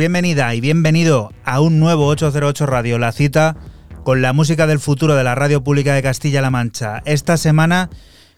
Bienvenida y bienvenido a un nuevo 808 Radio, la cita con la música del futuro de la radio pública de Castilla-La Mancha. Esta semana,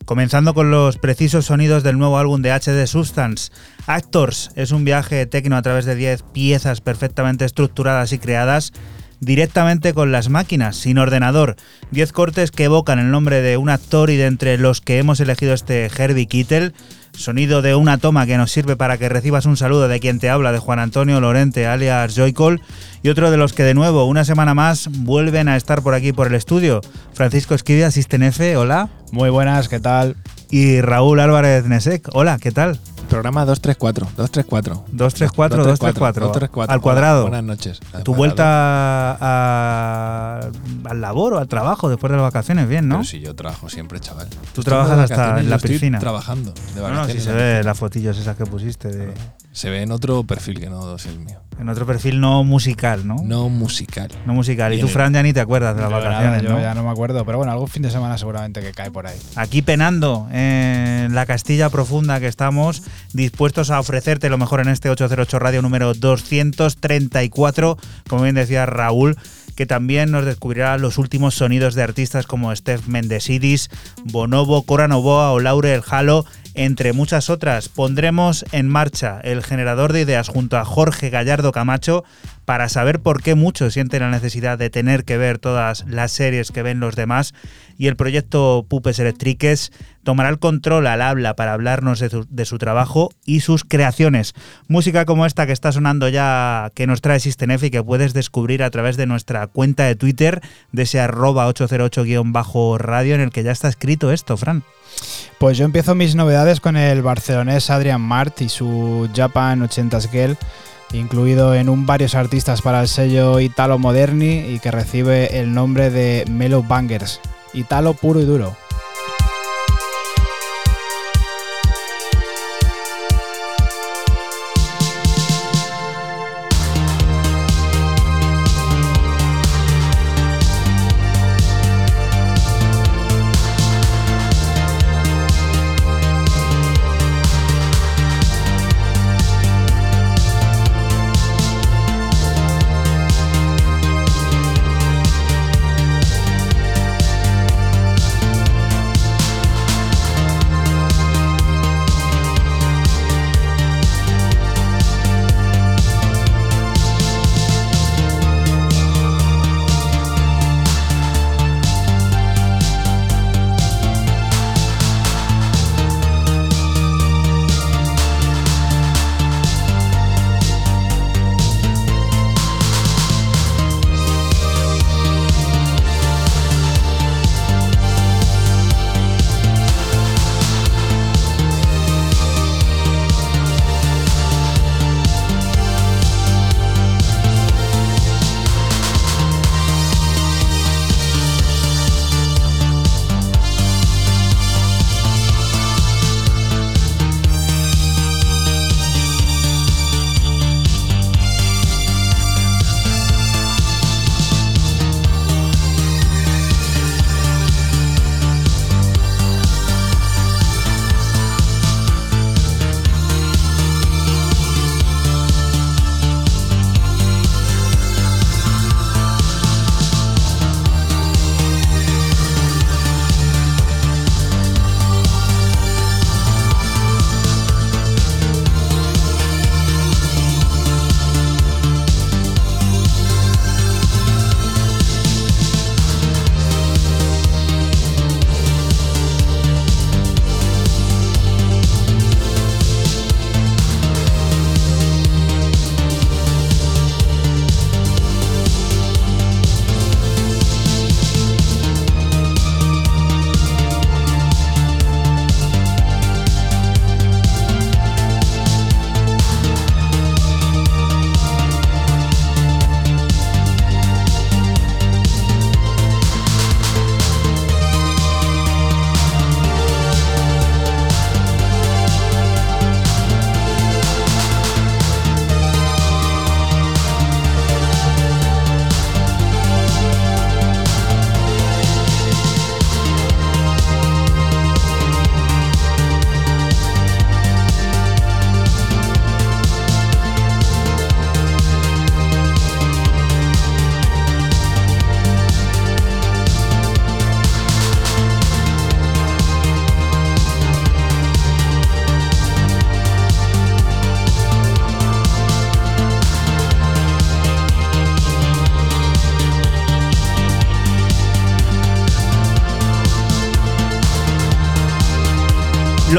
comenzando con los precisos sonidos del nuevo álbum de HD Substance. Actors es un viaje tecno a través de 10 piezas perfectamente estructuradas y creadas directamente con las máquinas, sin ordenador. 10 cortes que evocan el nombre de un actor y de entre los que hemos elegido este Herbie Kittel sonido de una toma que nos sirve para que recibas un saludo de quien te habla, de Juan Antonio Lorente, alias Joycol, y otro de los que de nuevo, una semana más, vuelven a estar por aquí por el estudio. Francisco Esquivia, Asisten F, hola. Muy buenas, ¿qué tal? Y Raúl Álvarez Nesek, hola, ¿qué tal? Programa 234, 234. 234, 234. 234. Al cuadrado. Buenas noches. Al Tu cuadrado. vuelta a- al labor o al trabajo después de las vacaciones, bien, ¿no? Pero si yo trabajo siempre, chaval. Tú Estoy trabajas hasta en la yo estoy piscina. trabajando. De No, no, si se ve piscina. las fotillos esas que pusiste de- Se ve en otro perfil que no es el mío. en otro perfil no musical, ¿no? No musical. No musical. Y tú, Bien. Fran, ya ni te acuerdas de las Yo nada, vacaciones, yo ¿no? ya no me acuerdo, pero bueno, algún fin de semana seguramente que cae por ahí. Aquí penando en la Castilla profunda que estamos, dispuestos a ofrecerte lo mejor en este 808 Radio número 234, como bien decía Raúl, que también nos descubrirá los últimos sonidos de artistas como Steph Mendesidis, Bonobo, Cora Novoa o Laure El Jalo, entre muchas otras. Pondremos en marcha el generador de ideas junto a Jorge Gallardo Camacho para saber por qué muchos sienten la necesidad de tener que ver todas las series que ven los demás y el proyecto Pupes Electriques tomará el control al habla para hablarnos de su, trabajo y sus creaciones. Música como esta que está sonando ya que nos trae System F y que puedes descubrir a través de nuestra cuenta de Twitter de ese arroba 808-radio en el que ya está escrito esto, Fran. Pues yo empiezo mis novedades con el barcelonés Adrian Mart y su Japan 80s Girl, incluido en un varios artistas para el sello Italo Moderni y que recibe el nombre de Mellow Bangers. Italo puro y duro.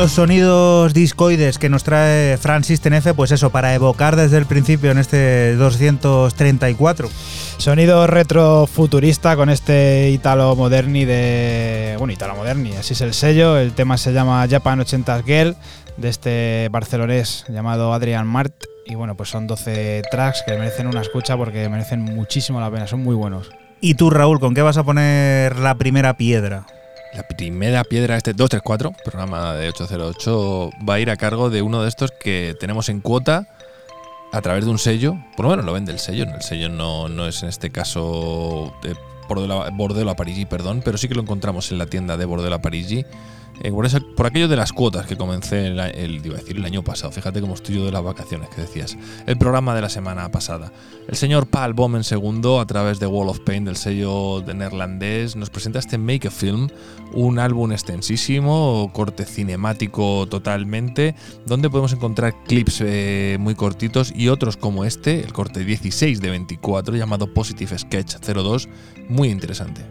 Los sonidos discoides que nos trae Francis Tenefe, pues eso, para evocar desde el principio en este 234. Sonido retrofuturista con este Italo Moderni de. Bueno, Italo Moderni, así es el sello. El tema se llama Japan 80 Girl, de este barcelonés llamado Adrian Mart. Y bueno, pues son 12 tracks que merecen una escucha porque merecen muchísimo la pena, son muy buenos. Y tú, Raúl, ¿con qué vas a poner la primera piedra? La primera piedra, este 234, programa de 808, va a ir a cargo de uno de estos que tenemos en cuota a través de un sello. Por lo menos lo vende el sello. El sello no, no es en este caso de Bordelo, a Parigi, perdón, pero sí que lo encontramos en la tienda de Bordelo a Parigi. Eh, por, esa- aquello de las cuotas que comencé el, el- a decir el año pasado, fíjate cómo estoy de las vacaciones que decías, el programa de la semana pasada. El señor Paul Bomen II, a través de Wall of Pain, del sello de neerlandés, nos presenta este Make a Film, un álbum extensísimo, corte cinemático totalmente, donde podemos encontrar clips eh, muy cortitos y otros como este, el corte 16 de 24, llamado Positive Sketch 02, muy interesante.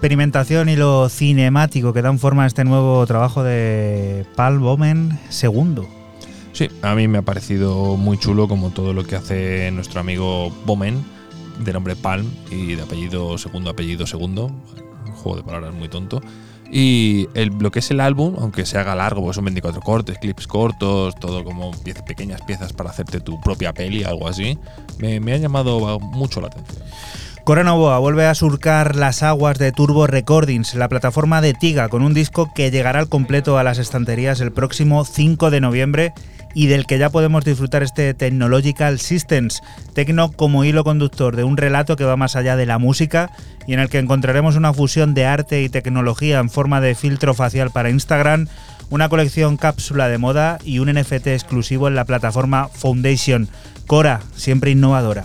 Experimentación y lo cinemático que dan forma a este nuevo trabajo de Paul Bomen II. Sí, a mí me ha parecido muy chulo como todo lo que hace nuestro amigo Bomen, de nombre Palm y de apellido segundo, apellido segundo. Un juego de palabras muy tonto. Y el, lo que es el álbum, aunque se haga largo, pues son 24 cortes, clips cortos, todo como piez- pequeñas piezas para hacerte tu propia peli, algo así, me, me ha llamado mucho la atención. Cora Novoa vuelve a surcar las aguas de Turbo Recordings, la plataforma de Tiga, con un disco que llegará al completo a las estanterías el próximo 5 de noviembre y del que ya podemos disfrutar este Technological Systems, tecno como hilo conductor de un relato que va más allá de la música y en el que encontraremos una fusión de arte y tecnología en forma de filtro facial para Instagram, una colección cápsula de moda y un NFT exclusivo en la plataforma Foundation. Cora, siempre innovadora.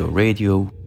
808 Radio.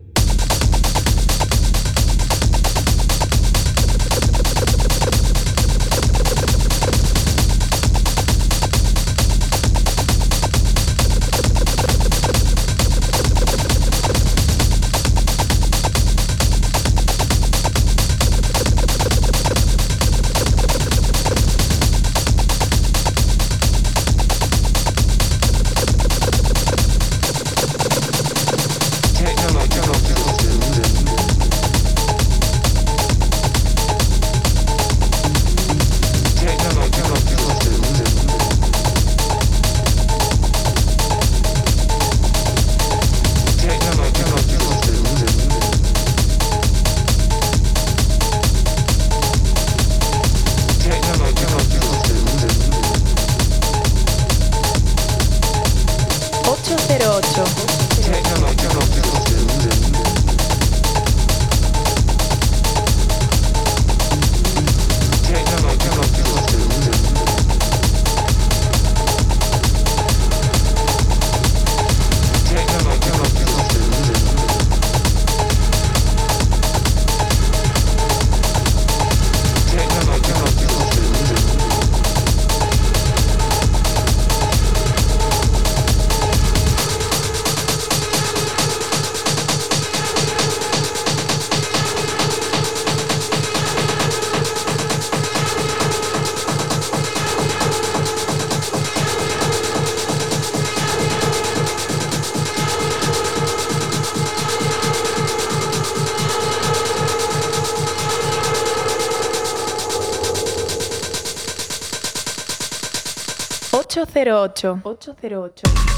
808. 808.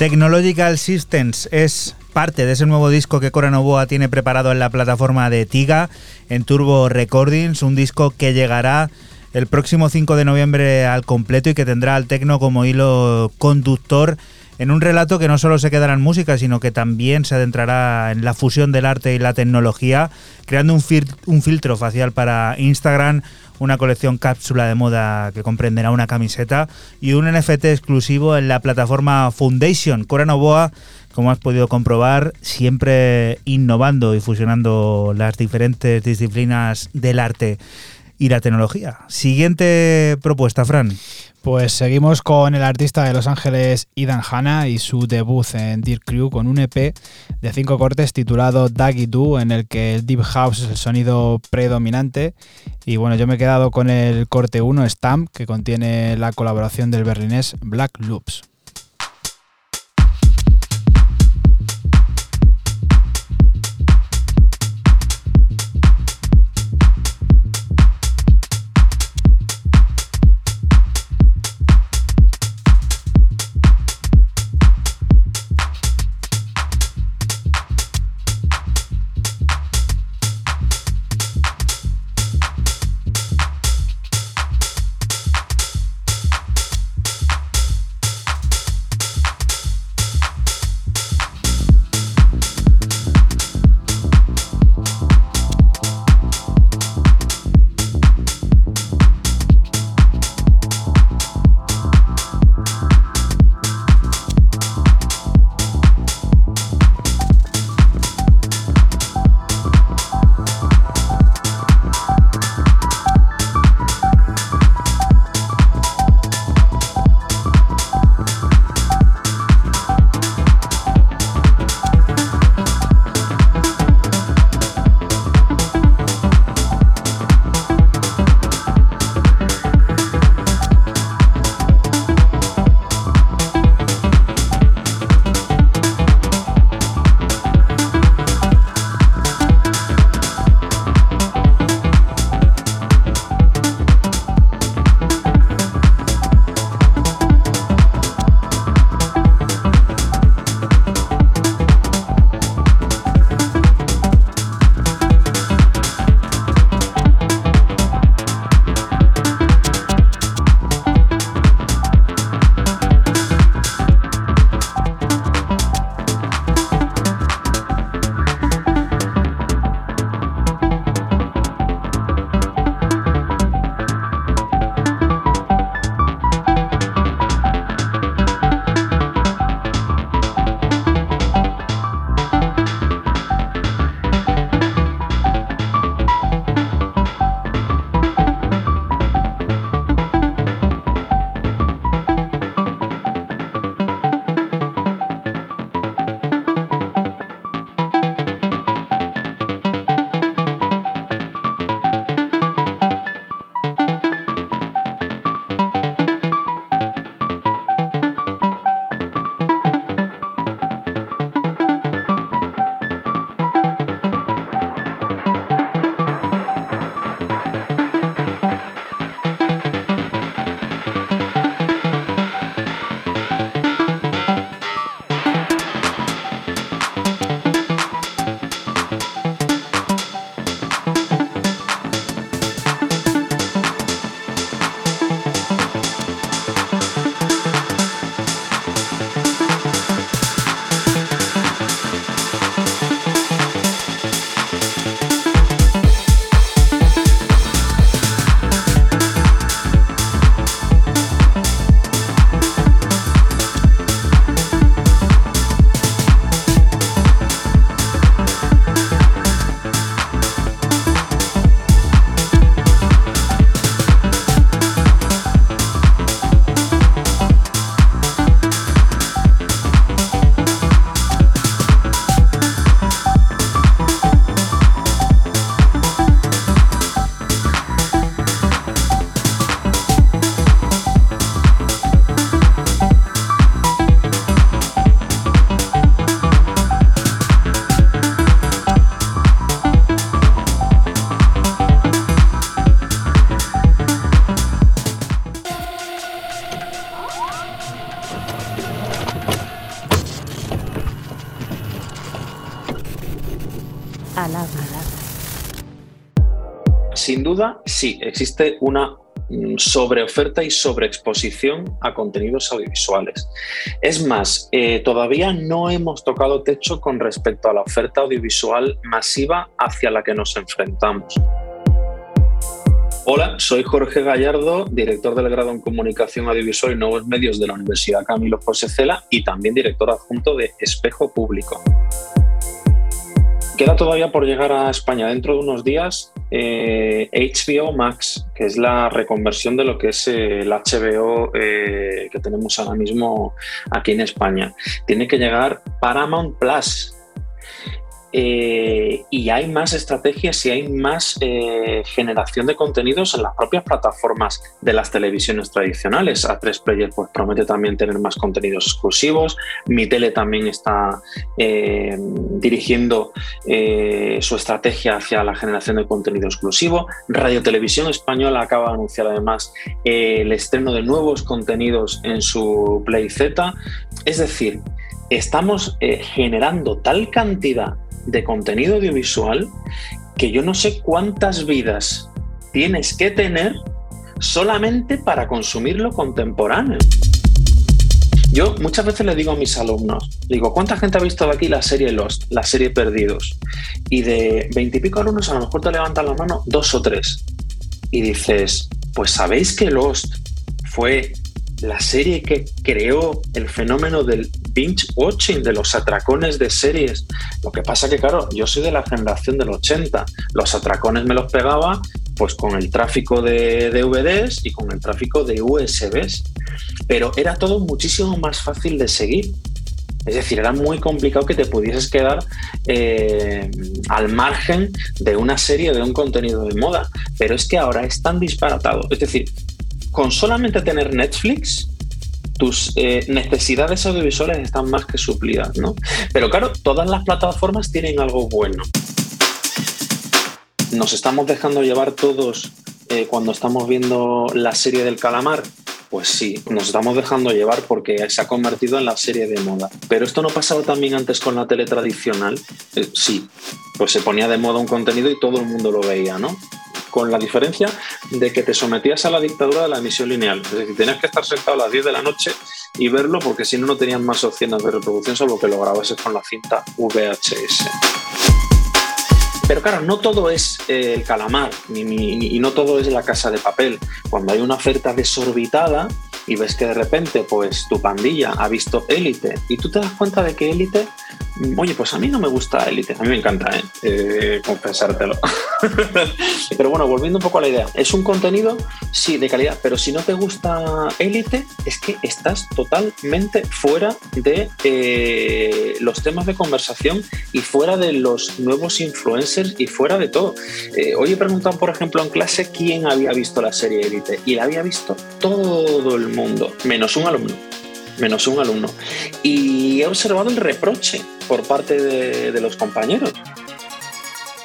Technological Systems es parte de ese nuevo disco que Cora Novoa tiene preparado en la plataforma de Tiga, en Turbo Recordings, un disco que llegará el próximo 5 de noviembre al completo y que tendrá al tecno como hilo conductor en un relato que no solo se quedará en música, sino que también se adentrará en la fusión del arte y la tecnología, creando un, fil- un filtro facial para Instagram, una colección cápsula de moda que comprenderá una camiseta y un NFT exclusivo en la plataforma Foundation. Cora Novoa, como has podido comprobar, siempre innovando y fusionando las diferentes disciplinas del arte y la tecnología. Siguiente propuesta, Fran. Pues seguimos con el artista de Los Ángeles Idan Hanna y su debut en Dear Crew con un EP de cinco cortes titulado Daggy Do, en el que el Deep House es el sonido predominante. Y bueno, yo me he quedado con el corte 1, Stamp, que contiene la colaboración del berlinés Black Loops. Sí, existe una mm, sobreoferta y sobreexposición a contenidos audiovisuales. Es más, eh, todavía no hemos tocado techo con respecto a la oferta audiovisual masiva hacia la que nos enfrentamos. Hola, soy Jorge Gallardo, director del grado en Comunicación Audiovisual y Nuevos Medios de la Universidad Camilo José Cela y también director adjunto de Espejo Público. Queda todavía por llegar a España dentro de unos días eh, HBO Max, que es la reconversión de lo que es eh, el HBO eh, que tenemos ahora mismo aquí en España. Tiene que llegar Paramount Plus. Eh, y hay más estrategias y hay más eh, generación de contenidos en las propias plataformas de las televisiones tradicionales. A3 Player pues, promete también tener más contenidos exclusivos. Mi Tele también está eh, dirigiendo su estrategia hacia la generación de contenido exclusivo. Radio Televisión Española acaba de anunciar además el estreno de nuevos contenidos en su Play Z. Es decir, estamos generando tal cantidad de contenido audiovisual que yo no sé cuántas vidas tienes que tener solamente para consumir lo contemporáneo. Yo muchas veces le digo a mis alumnos, digo, ¿cuánta gente ha visto de aquí la serie Lost, la serie Perdidos? Y de veintipico alumnos a lo mejor te levantan la mano dos o tres. Y dices, pues sabéis que Lost fue la serie que creó el fenómeno del binge watching, de los atracones de series. Lo que pasa que, claro, yo soy de la generación del 80. Los atracones me los pegaba pues con el tráfico de DVDs y con el tráfico de USBs. Pero era todo muchísimo más fácil de seguir. Es decir, era muy complicado que te pudieses quedar eh, al margen de una serie, de un contenido de moda. Pero es que ahora es tan disparatado. Es decir, con solamente tener Netflix, tus eh, necesidades audiovisuales están más que suplidas, ¿no? Pero claro, todas las plataformas tienen algo bueno. Nos estamos dejando llevar todos eh, cuando estamos viendo la serie del calamar. Pues sí, nos estamos dejando llevar porque se ha convertido en la serie de moda. Pero esto no pasaba también antes con la tele tradicional. Eh, sí, pues se ponía de moda un contenido y todo el mundo lo veía, ¿no? Con la diferencia de que te sometías a la dictadura de la emisión lineal. Es decir, tenías que estar sentado a las 10 de la noche y verlo porque si no, no tenías más opciones de reproducción, salvo que lo grabases con la cinta VHS. Pero claro, no todo es eh, el calamar y no todo es la casa de papel. Cuando hay una oferta desorbitada y ves que de repente pues tu pandilla ha visto élite y tú te das cuenta de que élite, oye, pues a mí no me gusta élite, a mí me encanta, ¿eh? Eh, confesártelo. pero bueno, volviendo un poco a la idea, es un contenido, sí, de calidad, pero si no te gusta élite, es que estás totalmente fuera de eh, los temas de conversación y fuera de los nuevos influencers y fuera de todo. Eh, hoy he preguntado, por ejemplo, en clase quién había visto la serie Élite y la había visto todo el mundo, menos un alumno. Menos un alumno. Y he observado el reproche por parte de, los compañeros.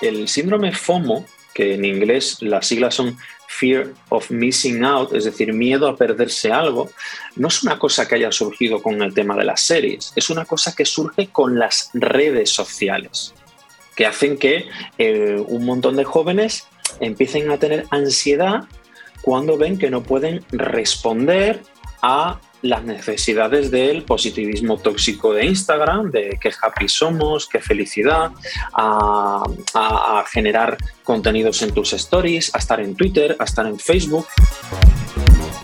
El síndrome FOMO, que en inglés las siglas son Fear of Missing Out, es decir, miedo a perderse algo, no es una cosa que haya surgido con el tema de las series, es una cosa que surge con las redes sociales, que hacen que eh, un montón de jóvenes empiecen a tener ansiedad cuando ven que no pueden responder a las necesidades del positivismo tóxico de Instagram, de qué happy somos, qué felicidad, a, generar contenidos en tus stories, a estar en Twitter, a estar en Facebook.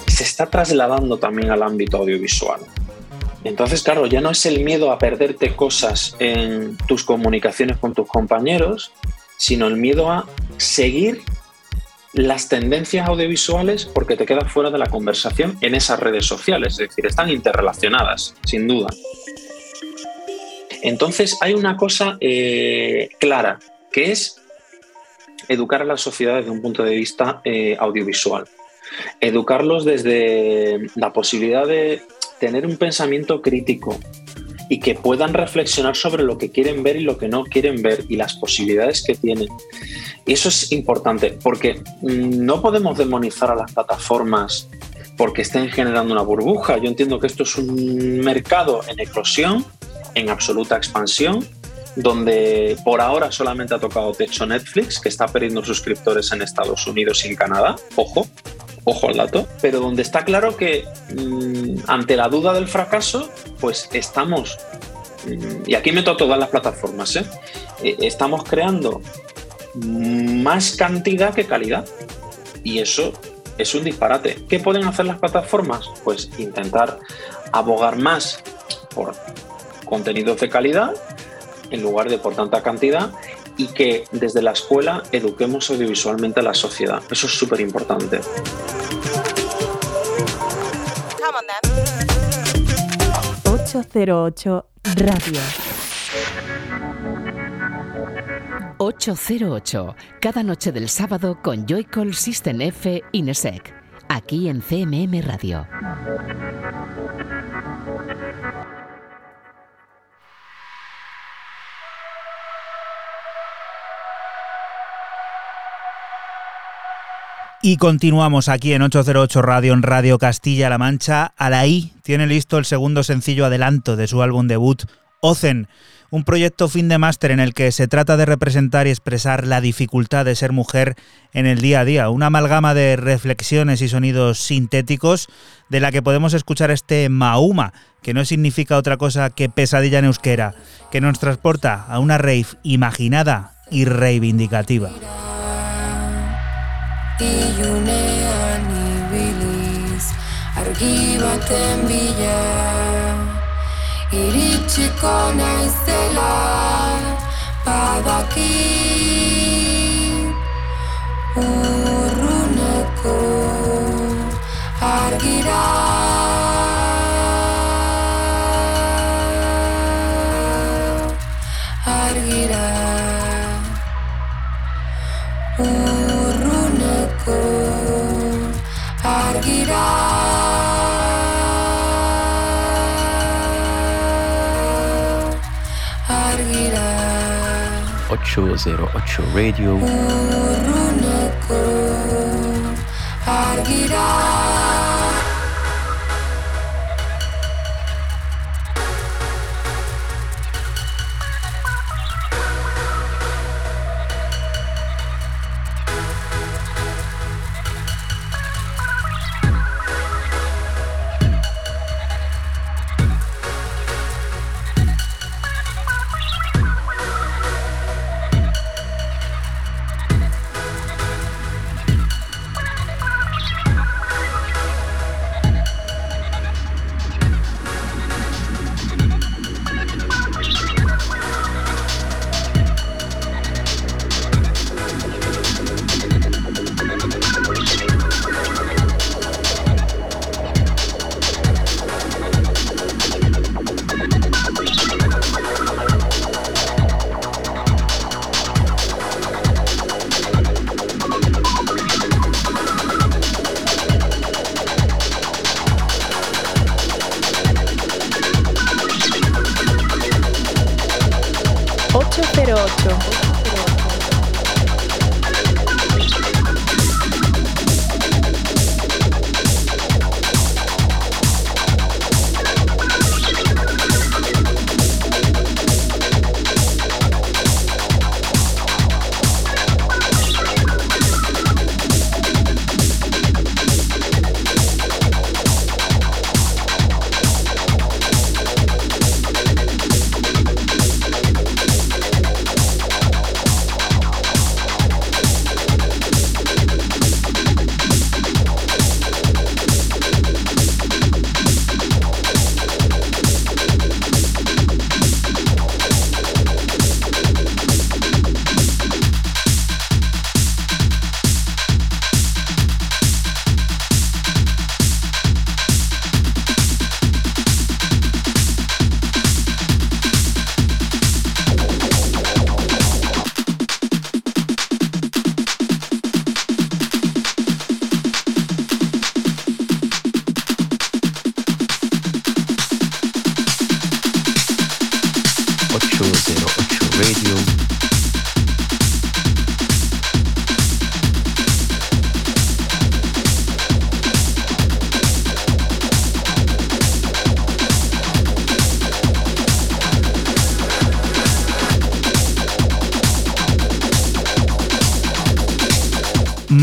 Se está trasladando también al ámbito audiovisual. Entonces, claro, ya no es el miedo a perderte cosas en tus comunicaciones con tus compañeros, sino el miedo a seguir las tendencias audiovisuales porque te quedas fuera de la conversación en esas redes sociales, es decir, están interrelacionadas, sin duda. Entonces hay una cosa eh, clara, que es educar a la sociedad desde un punto de vista eh, audiovisual. Educarlos desde la posibilidad de tener un pensamiento crítico y que puedan reflexionar sobre lo que quieren ver y lo que no quieren ver y las posibilidades que tienen. Y eso es importante porque mm, no podemos demonizar a las plataformas porque estén generando una burbuja. Yo entiendo que esto es un mercado en eclosión, en absoluta expansión donde por ahora solamente ha tocado techo Netflix, que está perdiendo suscriptores en Estados Unidos y en Canadá. Ojo, ojo al dato. Pero donde está claro que mm, ante la duda del fracaso, pues estamos, mm, y aquí meto a todas las plataformas, ¿eh? Eh, estamos creando más cantidad que calidad. Y eso es un disparate. ¿Qué pueden hacer las plataformas? Pues intentar abogar más por contenidos de calidad en lugar de por tanta cantidad y que desde la escuela eduquemos audiovisualmente a la sociedad. Eso es súper importante. 808 Radio. 808, cada noche del sábado con Joycall System F Inesec, aquí en CMM Radio. Y continuamos aquí en 808 Radio, en Radio Castilla-La Mancha. Alaí tiene listo el segundo sencillo adelanto de su álbum debut, Ocen, un proyecto fin de máster en el que se trata de representar y expresar la dificultad de ser mujer en el día a día, una amalgama de reflexiones y sonidos sintéticos de la que podemos escuchar este Mauma, que no significa otra cosa que pesadilla en euskera, que nos transporta a una rave imaginada y reivindicativa. Ilunean ibiliz argi baten bila. Iritsiko naizela badaki. urruneko 808 Radio.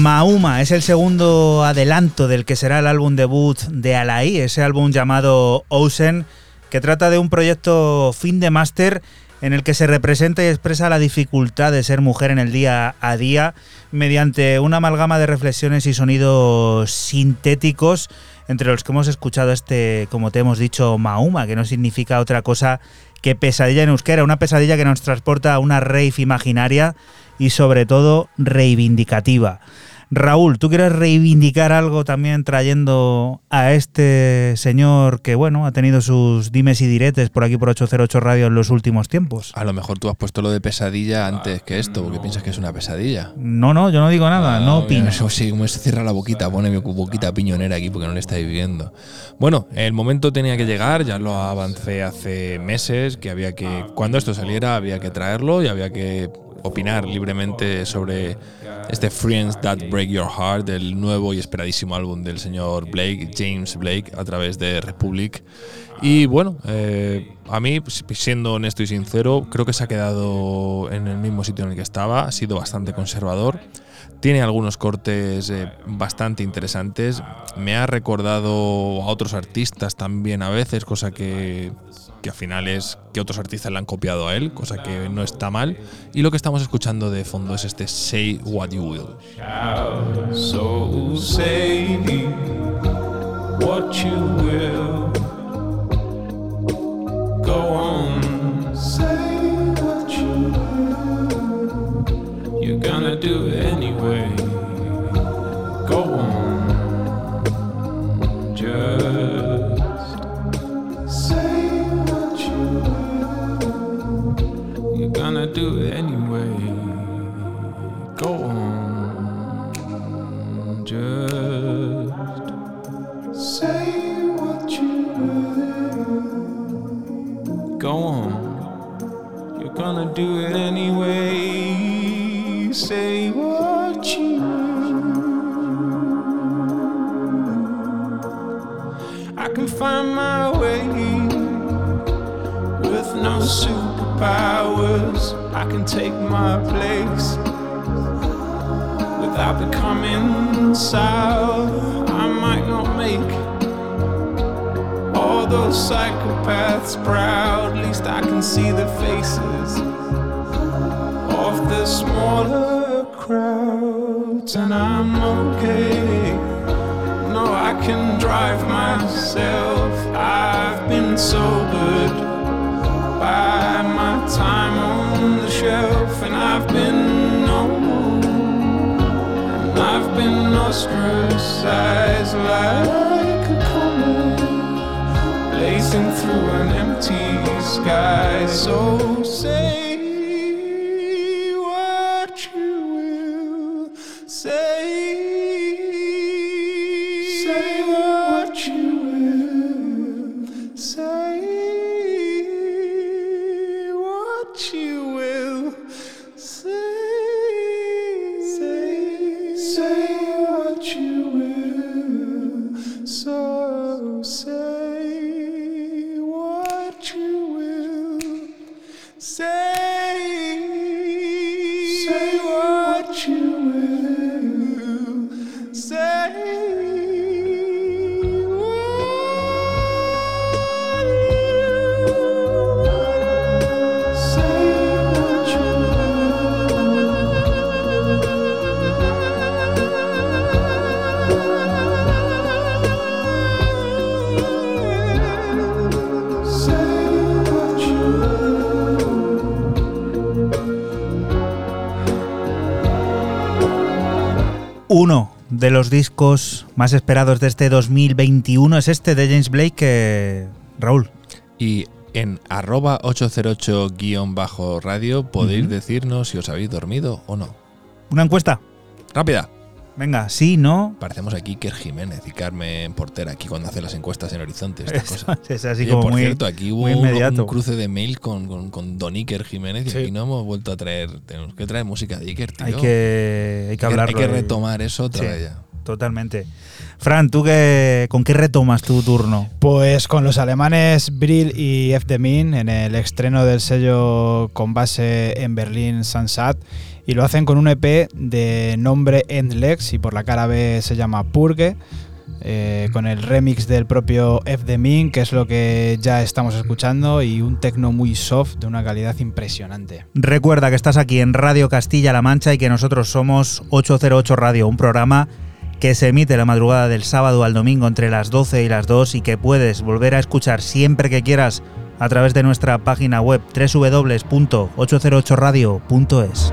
Mahuma es el segundo adelanto del que será el álbum debut de Alaí, ese álbum llamado Ocean que trata de un proyecto fin de máster en el que se representa y expresa la dificultad de ser mujer en el día a día mediante una amalgama de reflexiones y sonidos sintéticos entre los que hemos escuchado este, como te hemos dicho, Mauma, que no significa otra cosa que pesadilla en euskera, una pesadilla que nos transporta a una rave imaginaria y sobre todo reivindicativa. Raúl, ¿tú quieres reivindicar algo también trayendo a este señor que, bueno, ha tenido sus dimes y diretes por aquí por 808 Radio en los últimos tiempos? A lo mejor tú has puesto lo de pesadilla antes que esto, porque piensas que es una pesadilla. No, no, yo no digo nada, no Ah, opino. mira, Eso sí, como se cierra la boquita, pone mi boquita piñonera aquí porque no le estáis viendo. Bueno, el momento tenía que llegar, ya lo avancé hace meses, que había que, cuando esto saliera, había que traerlo y había que opinar libremente sobre este Friends That Break Your Heart, el nuevo y esperadísimo álbum del señor Blake, James Blake, a través de Republic. Y bueno, eh, a mí, siendo honesto y sincero, creo que se ha quedado en el mismo sitio en el que estaba, ha sido bastante conservador. Tiene algunos cortes eh, bastante interesantes. Me ha recordado a otros artistas también a veces, cosa que, que al final es que otros artistas le han copiado a él, cosa que no está mal. Y lo que estamos escuchando de fondo es este Say What You Will. So what you will. Go you gonna do anyway. Go on, gonna do it anyway. Go on, just say what you will. Go on, you're gonna do it anyway. Say what you. I can find my way with no superpowers. I can take my place without becoming sour. I might not make all those psychopaths proud. At least I can see the faces of the smaller crowds, and I'm okay. No, I can drive myself. I've been sobered by my time on the shelf, and I've been known. And I've been ostracized like a comet, blazing through an empty sky. So say you de los discos más esperados de este 2021 es este de James Blake, Raúl. Y en arroba 808-radio podéis decirnos si os habéis dormido o no. Una encuesta. Rápida. Venga, sí, no. Parecemos aquí Iker Jiménez y Carmen Portera aquí cuando hace las encuestas en Horizonte, estas cosas. Es así Oye, como por muy, cierto, aquí hubo un, cruce de mail con, con, con Don Iker Jiménez y aquí no hemos vuelto a traer. Tenemos que traer música de Iker, tío. Hay que, hay que Hay hablarlo. Hay que retomar eso otra Sí. vez ya. Totalmente. Fran, ¿tú qué, con qué retomas tu turno? Pues con los alemanes Brill y F. de Min en el estreno del sello con base en Berlín Sansat y lo hacen con un EP de nombre Endlex y por la cara B se llama Purge. eh, con el remix del propio F de Min, que es lo que ya estamos escuchando, y un tecno muy soft de una calidad impresionante. Recuerda que estás aquí en Radio Castilla-La Mancha y que nosotros somos 808 Radio, un programa que se emite la madrugada del sábado al domingo entre las 12 y las 2 y que puedes volver a escuchar siempre que quieras a través de nuestra página web www.808radio.es.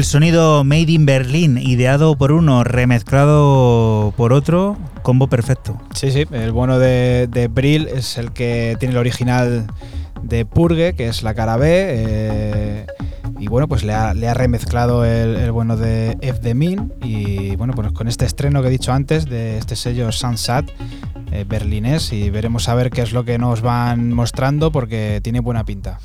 El sonido Made in Berlin, ideado por uno, remezclado por otro, combo perfecto. Sí, sí, el bueno de, de Brill es el que tiene el original de Purge, que es la cara B. eh, y bueno, pues le ha, le ha remezclado el, el bueno de F de Min. Y bueno, pues con este estreno que he dicho antes, de este sello Sunsat eh, berlinés, y veremos a ver qué es lo que nos van mostrando, porque tiene buena pinta.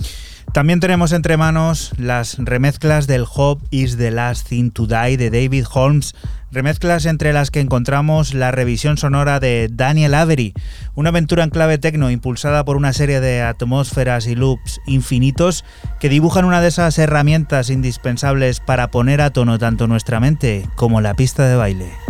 También tenemos entre manos las remezclas del Hope is the Last Thing to Die de David Holmes, remezclas entre las que encontramos la revisión sonora de Daniel Avery, una aventura en clave techno impulsada por una serie de atmósferas y loops infinitos que dibujan una de esas herramientas indispensables para poner a tono tanto nuestra mente como la pista de baile.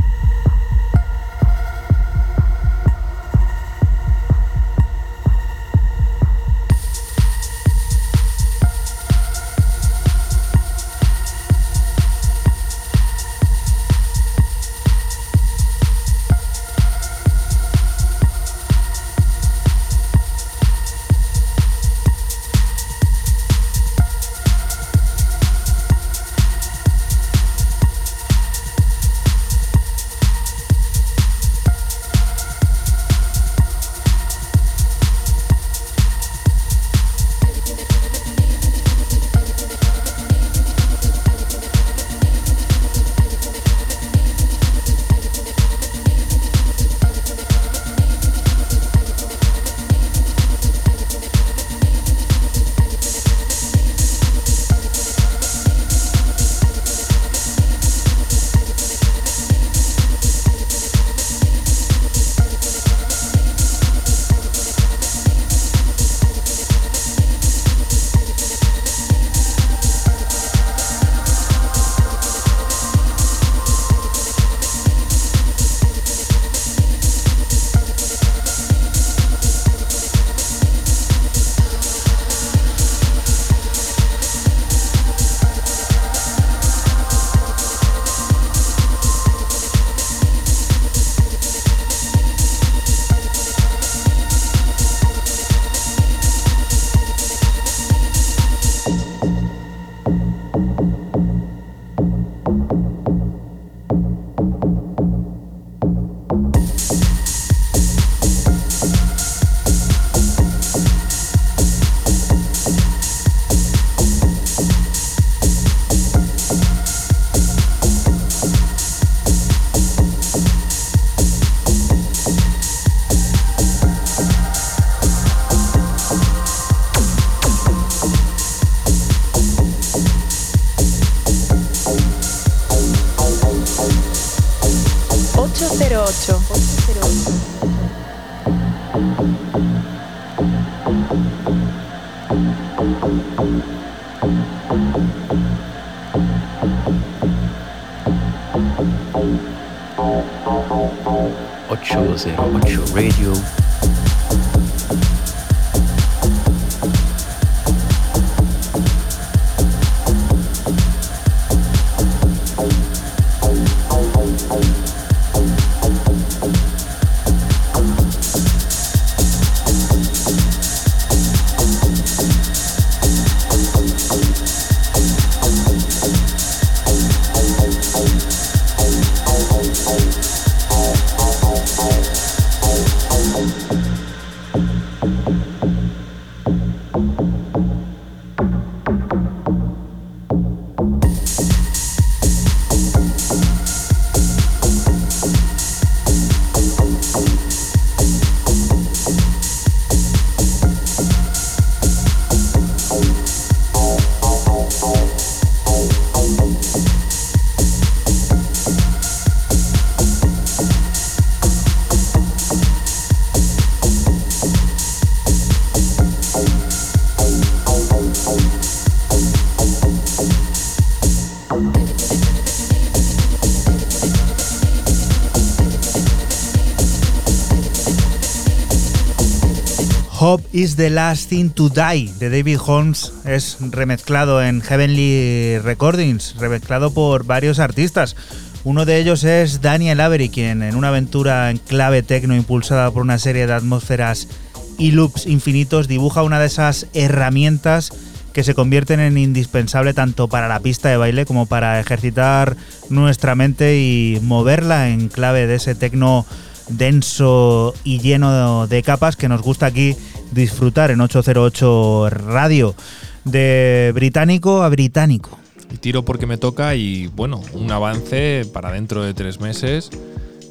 Is the Last Thing to Die de David Holmes es remezclado en Heavenly Recordings, remezclado por varios artistas. Uno de ellos es Daniel Avery, quien en una aventura en clave techno impulsada por una serie de atmósferas y loops infinitos dibuja una de esas herramientas que se convierten en indispensable tanto para la pista de baile como para ejercitar nuestra mente y moverla en clave de ese techno denso y lleno de capas que nos gusta aquí disfrutar en 808 Radio. De británico a británico. Y tiro porque me toca y bueno, un avance para dentro de tres meses.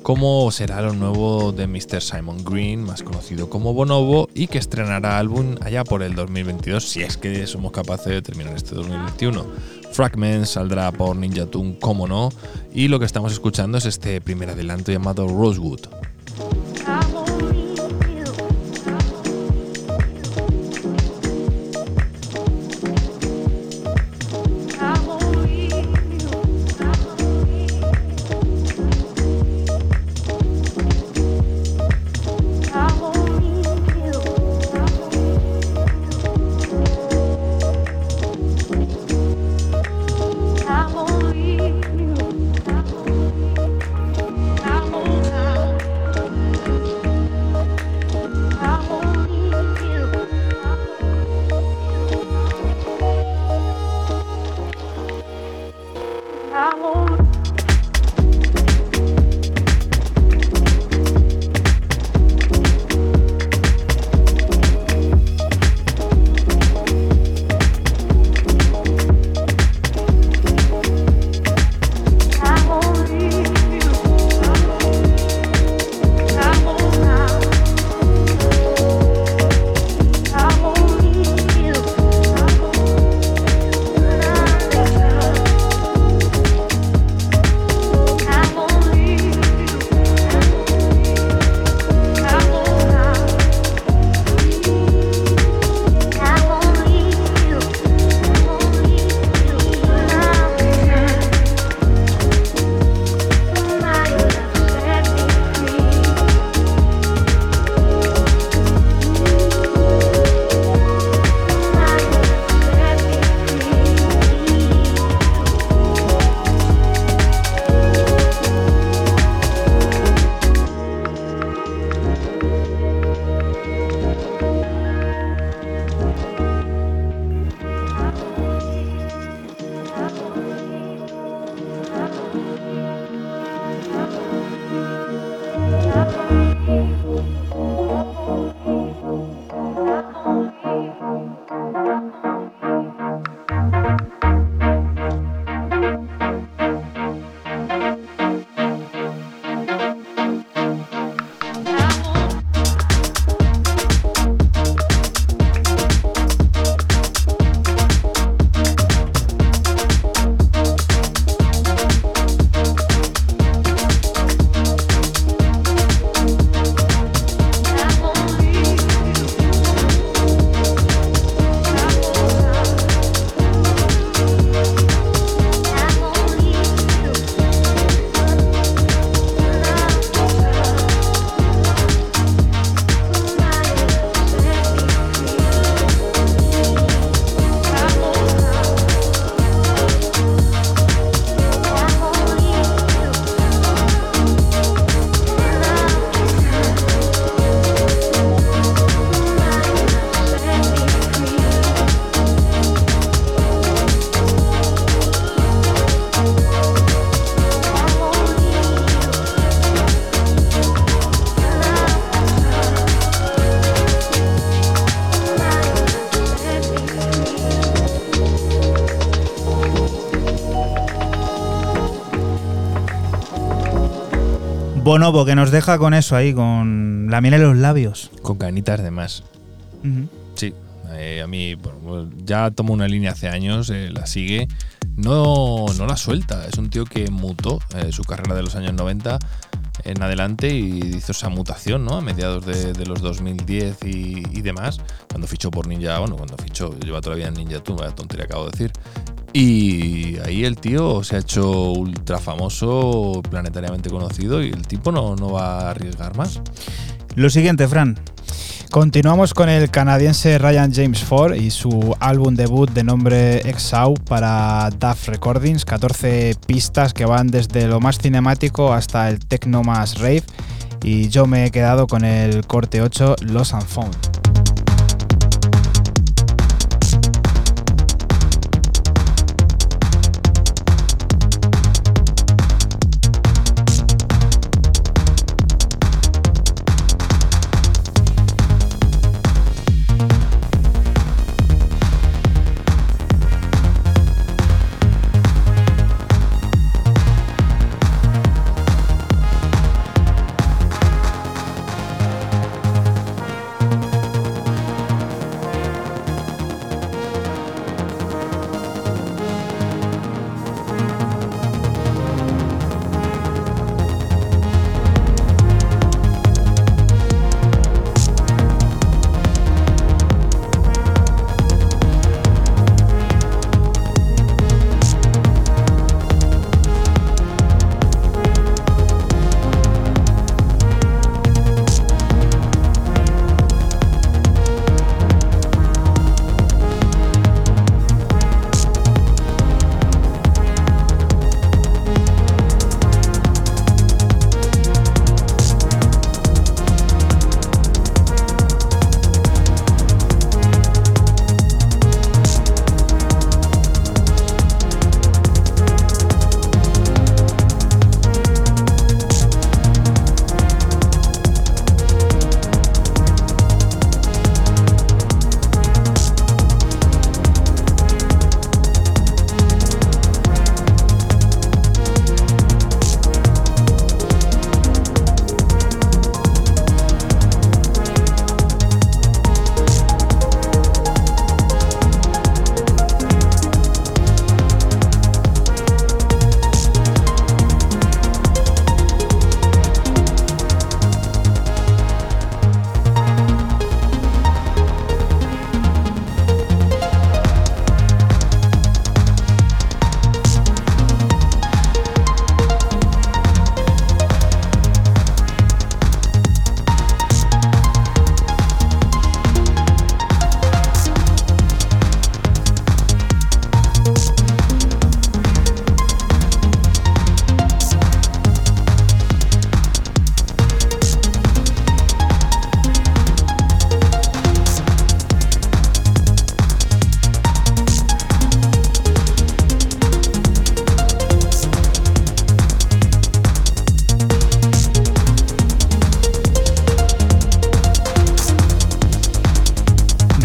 ¿Cómo será lo nuevo de Mr. Simon Green, más conocido como Bonobo, y que estrenará álbum allá por el 2022, si es que somos capaces de terminar este 2021? Fragments saldrá por Ninja Tune, como no, y lo que estamos escuchando es este primer adelanto llamado Rosewood. Bonobo, que nos deja con eso ahí, con la miel en los labios. Con canitas de más. Sí, eh, a mí bueno, ya tomo una línea hace años, eh, la sigue, no, no la suelta. Es un tío que mutó eh, su carrera de los años 90 en adelante y hizo esa mutación ¿no? a mediados de, de los 2010 y, y demás. Cuando fichó por Ninja, bueno, cuando fichó, lleva todavía en Ninja Tune, vaya tontería acabo de decir. Y ahí el tío se ha hecho ultra famoso, planetariamente conocido y el tipo no, no va a arriesgar más. Lo siguiente, Fran. Continuamos con el canadiense Ryan James Ford y su álbum debut de nombre Exau para DAF Recordings, 14 pistas que van desde lo más cinemático hasta el techno más rave y yo me he quedado con el corte 8 Los and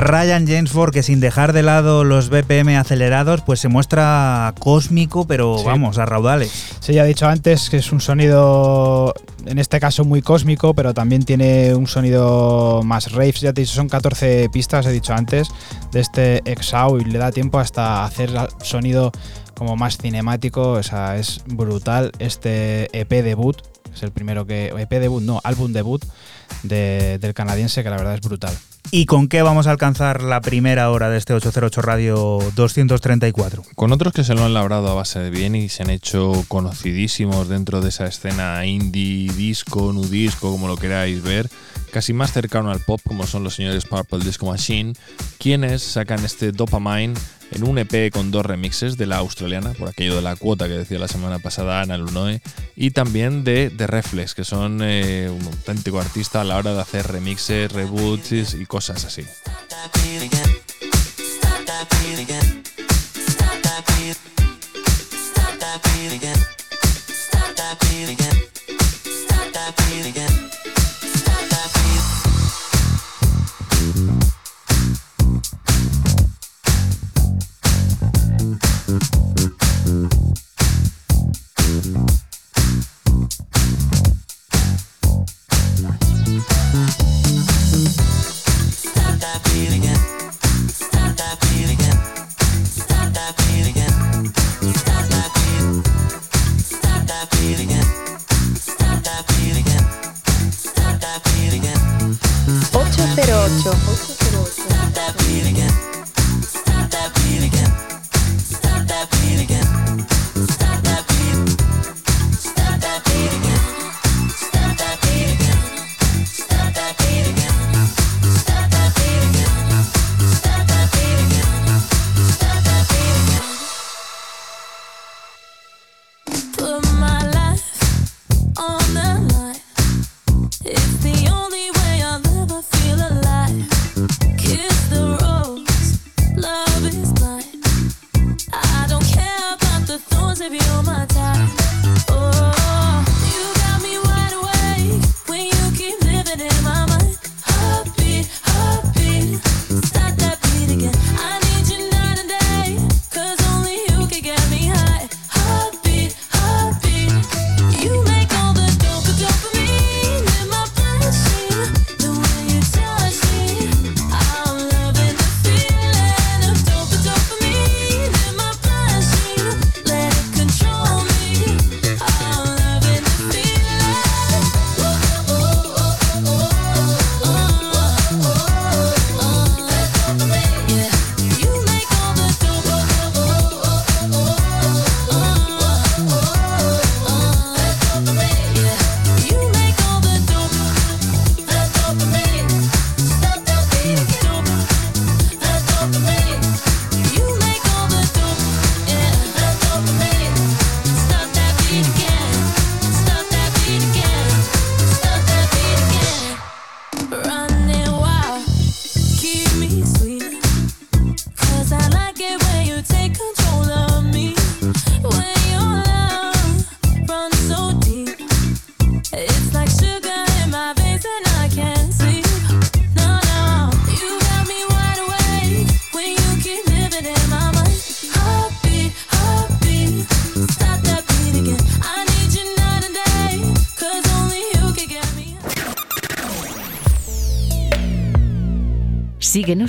Ryan James Ford, que sin dejar de lado los BPM acelerados, pues se muestra cósmico, pero Sí. vamos, a raudales. Sí, ya he dicho antes que es un sonido, en este caso muy cósmico, pero también tiene un sonido más raves. Ya te he dicho, son 14 pistas, he dicho antes, de este Exau y le da tiempo hasta hacer sonido como más cinemático. O sea, es brutal este EP debut. Es el primero que. EP debut, no, álbum debut de- del canadiense, que la verdad es brutal. ¿Y con qué vamos a alcanzar la primera hora de este 808 Radio 234? Con otros que se lo han labrado a base de bien y se han hecho conocidísimos dentro de esa escena indie, disco, nudisco, como lo queráis ver, casi más cercano al pop, como son los señores Purple Disco Machine, quienes sacan este Dopamine en un EP con dos remixes de la australiana, por aquello de la cuota que decía la semana pasada Ana Lunoe, y también de The Reflex, que son eh, un auténtico artista a la hora de hacer remixes, reboots y cosas así.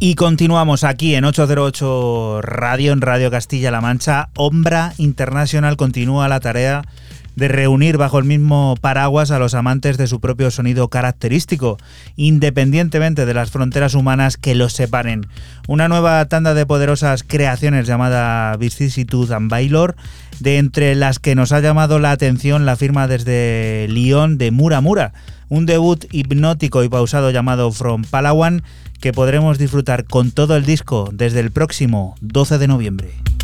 Y continuamos aquí en 808 Radio, en Radio Castilla-La Mancha. Ombra International continúa la tarea de reunir bajo el mismo paraguas a los amantes de su propio sonido característico, independientemente de las fronteras humanas que los separen. Una nueva tanda de poderosas creaciones llamada Vicissitude and Baylor, de entre las que nos ha llamado la atención la firma desde Lyon de Mura Mura, un debut hipnótico y pausado llamado From Palawan, que podremos disfrutar con todo el disco desde el próximo 12 de noviembre.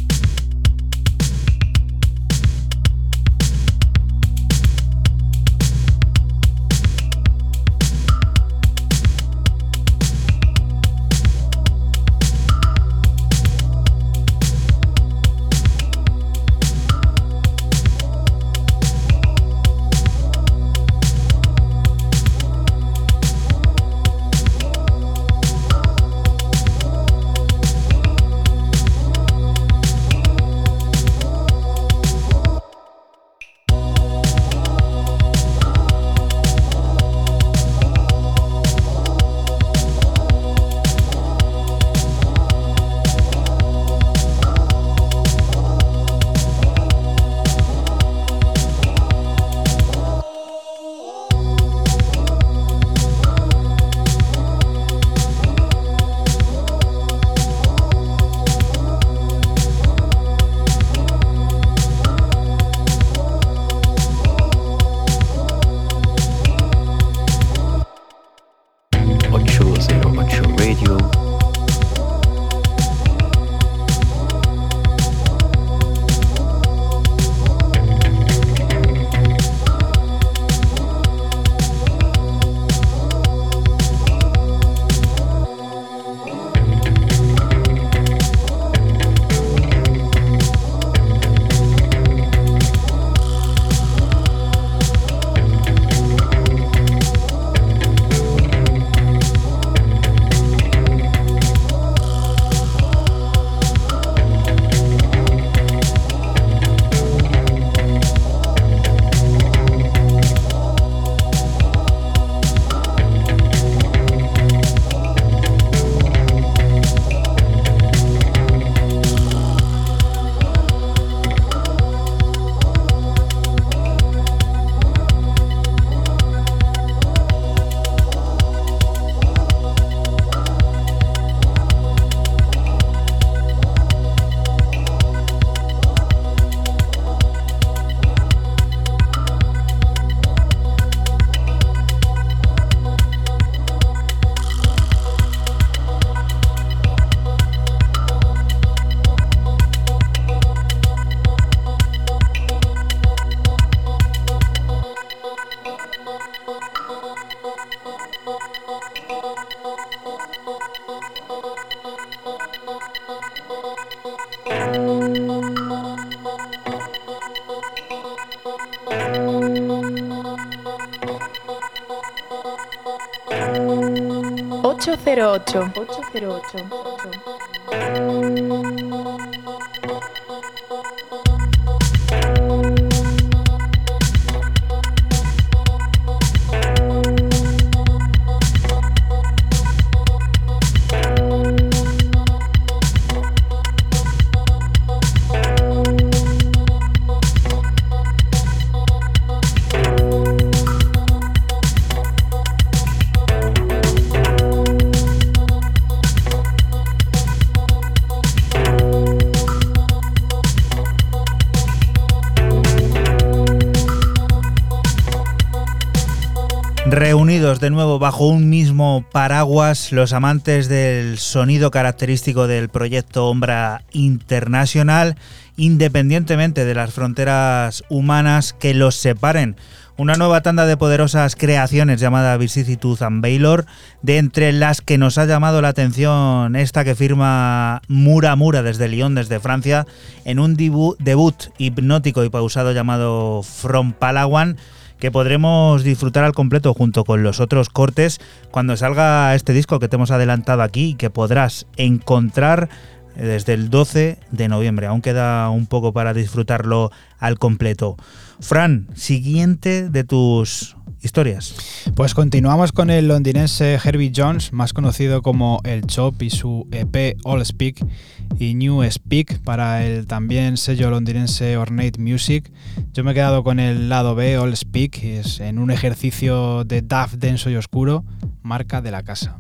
808. 808. De nuevo bajo un mismo paraguas, los amantes del sonido característico del proyecto Ombra International, independientemente de las fronteras humanas que los separen. Una nueva tanda de poderosas creaciones llamada Vicissitude and Baylor, de entre las que nos ha llamado la atención esta que firma Mura Mura desde Lyon, desde Francia, en un debu- debut hipnótico y pausado llamado From Palawan, que podremos disfrutar al completo junto con los otros cortes cuando salga este disco que te hemos adelantado aquí y que podrás encontrar eh, desde el 12 de noviembre. Aún queda un poco para disfrutarlo al completo. Fran, siguiente de tus historias. Pues continuamos con el londinense Herbie Jones, más conocido como El Chop y su EP All Speak y New Speak para el también sello londinense Ornate Music. Yo me he quedado con el lado B, All Speak, es en un ejercicio de DAF denso y oscuro, marca de la casa.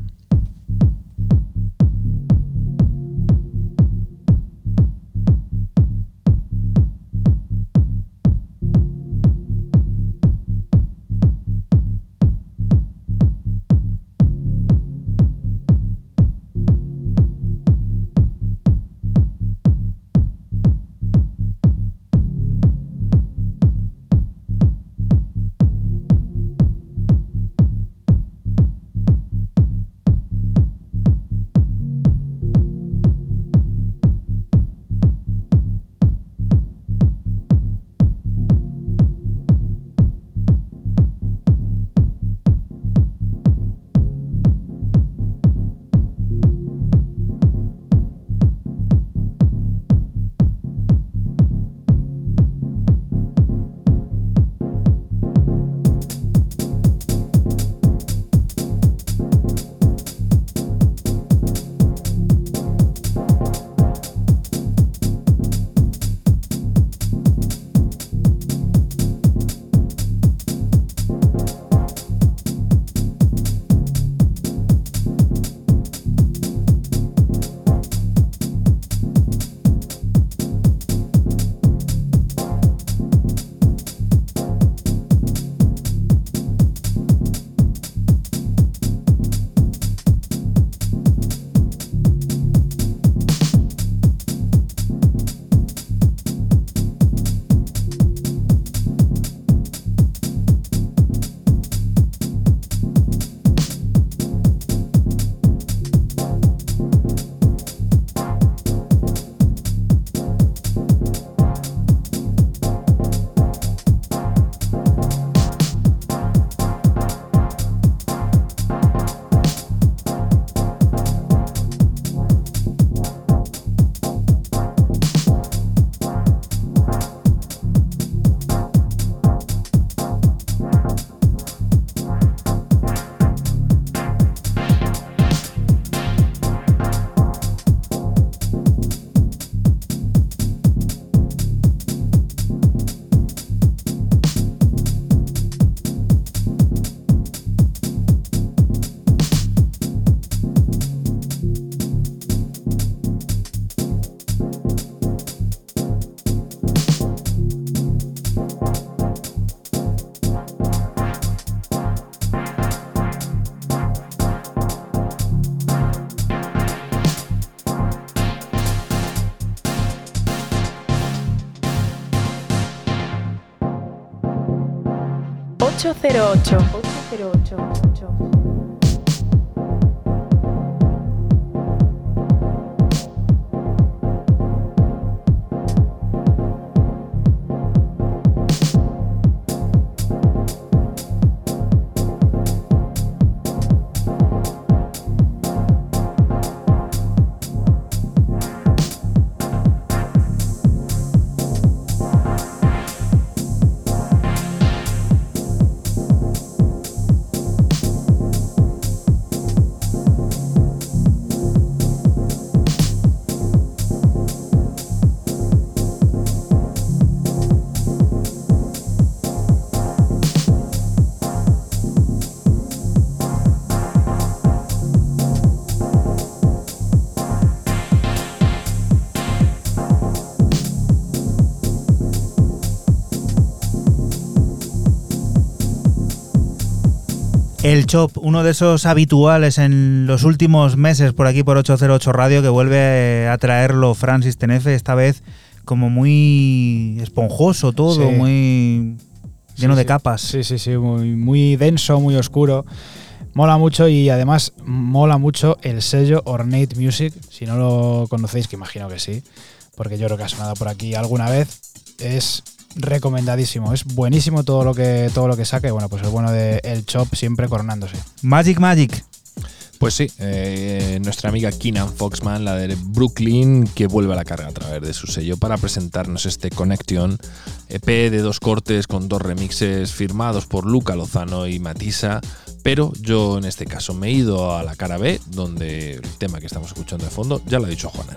Cero El Chop, uno de esos habituales en los últimos meses por aquí por 808 Radio que vuelve a traerlo Francis Tenefe, esta vez como muy esponjoso todo, Sí. muy lleno Sí, de sí. capas. Sí, sí, sí, muy, muy denso, muy oscuro. Mola mucho y además mola mucho el sello Ornate Music. Si no lo conocéis, que imagino que sí, porque yo creo que ha sonado por aquí alguna vez. Es recomendadísimo, es buenísimo todo lo que todo lo que saca y bueno, pues el bueno de El Chop siempre coronándose. Magic Magic. Pues sí, eh, nuestra amiga Keenan Foxman, la de Brooklyn, que vuelve a la carga a través de su sello para presentarnos este Connection, EP de dos cortes con dos remixes firmados por Luca Lozano y Matisa. Pero yo en este caso me he ido a la cara B, donde el tema que estamos escuchando de fondo ya lo ha dicho Juana.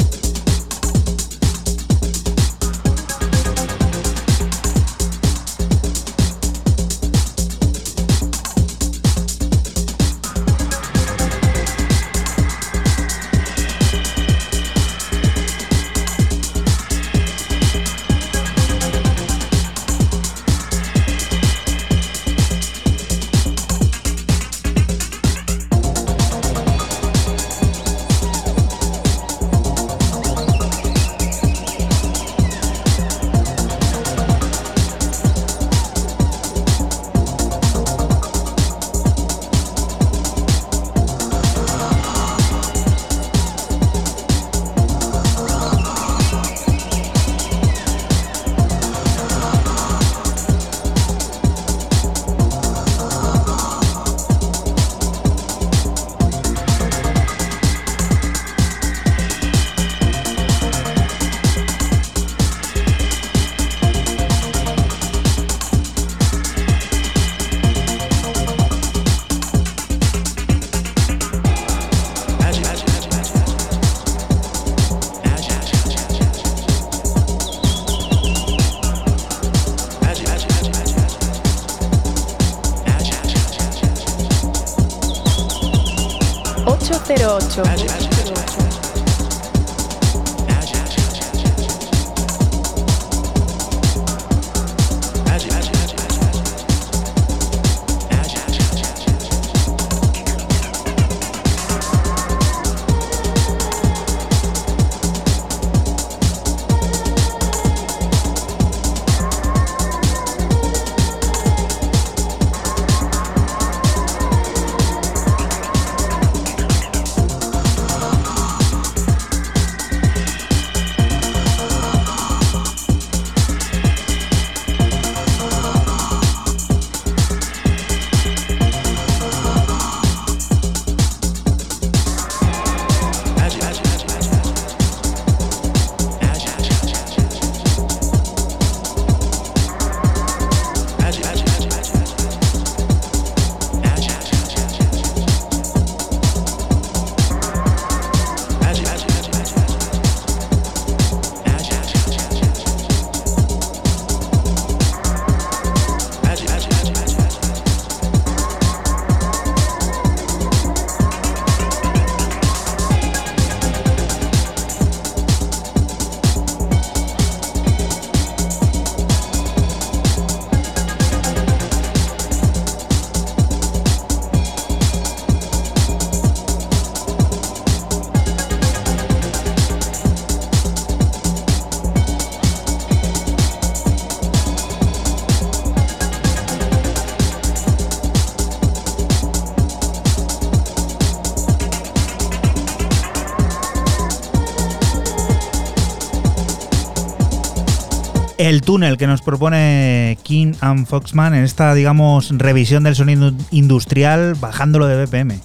el túnel que nos propone King and Foxman en esta, digamos, revisión del sonido industrial bajándolo de BPM.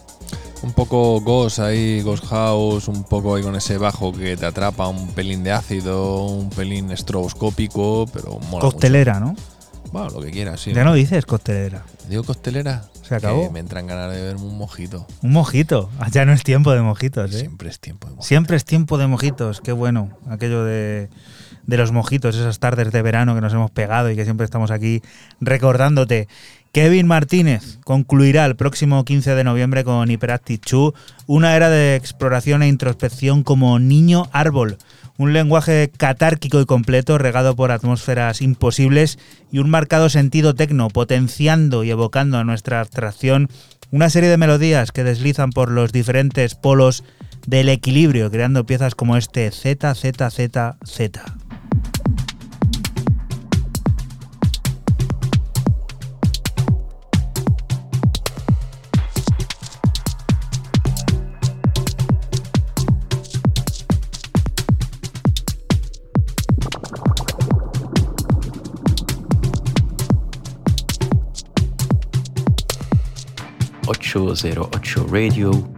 Un poco Ghost ahí, Ghost House, un poco ahí con ese bajo que te atrapa, un pelín de ácido, un pelín estroboscópico, pero mola Costelera, ¿no? Bueno, lo que quieras, sí. Ya no dices costelera. Digo costelera. Se acabó. Que me entran ganas de beberme un mojito. Un mojito. Ah, Ya no es tiempo de mojitos, ¿eh? Siempre es tiempo de mojitos. Siempre es tiempo de mojitos. Qué bueno. Aquello de, de los mojitos, esas tardes de verano que nos hemos pegado y que siempre estamos aquí recordándote. Kevin Martínez concluirá el próximo 15 de noviembre con Hyperactive 2, una era de exploración e introspección como niño árbol, un lenguaje catárquico y completo regado por atmósferas imposibles y un marcado sentido tecno, potenciando y evocando a nuestra abstracción una serie de melodías que deslizan por los diferentes polos del equilibrio, creando piezas como este ZZZZ. Ocho zero ocho Radio.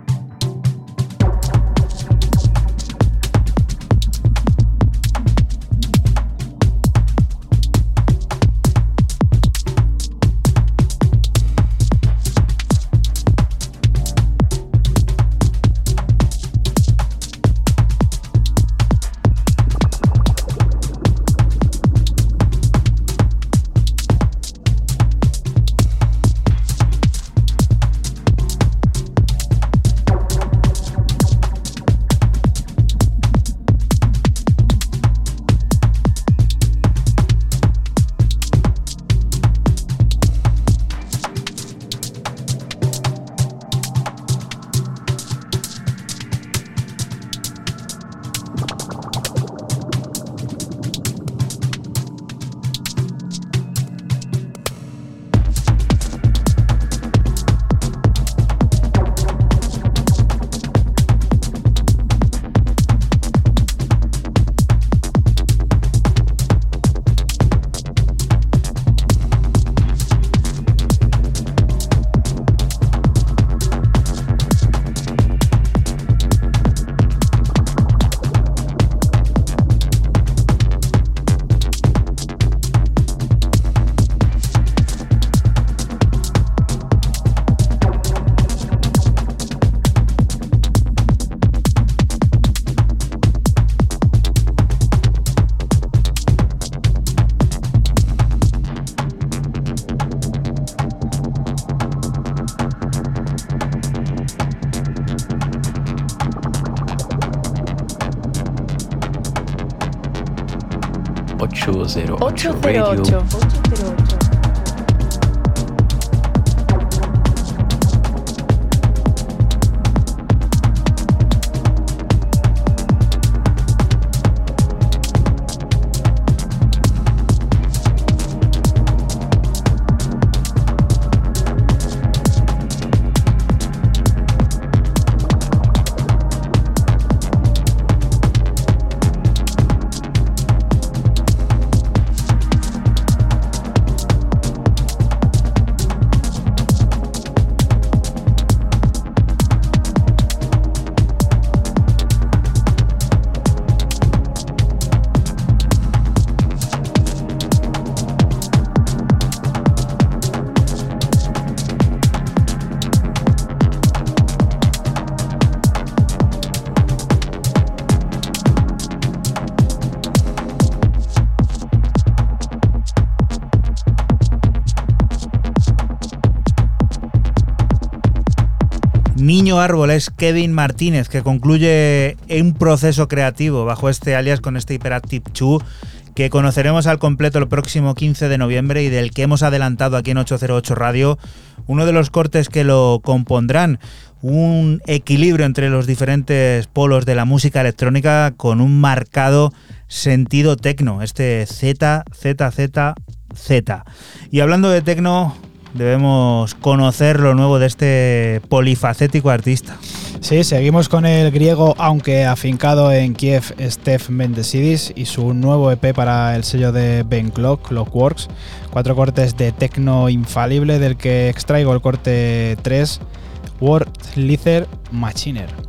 Radio. Árbol es Kevin Martínez, que concluye un proceso creativo bajo este alias con este Hyperactive 2 que conoceremos al completo el próximo 15 de noviembre y del que hemos adelantado aquí en 808 Radio, uno de los cortes que lo compondrán, un equilibrio entre los diferentes polos de la música electrónica con un marcado sentido tecno, este Z, Z, Z, Z. Y hablando de tecno, debemos conocer lo nuevo de este polifacético artista. Sí, seguimos con el griego, aunque afincado en Kiev, Steph Mendesidis y su nuevo EP para el sello de Ben Clock, Clockworks. Cuatro cortes de tecno infalible, del que extraigo el corte 3, Word Lither Machiner.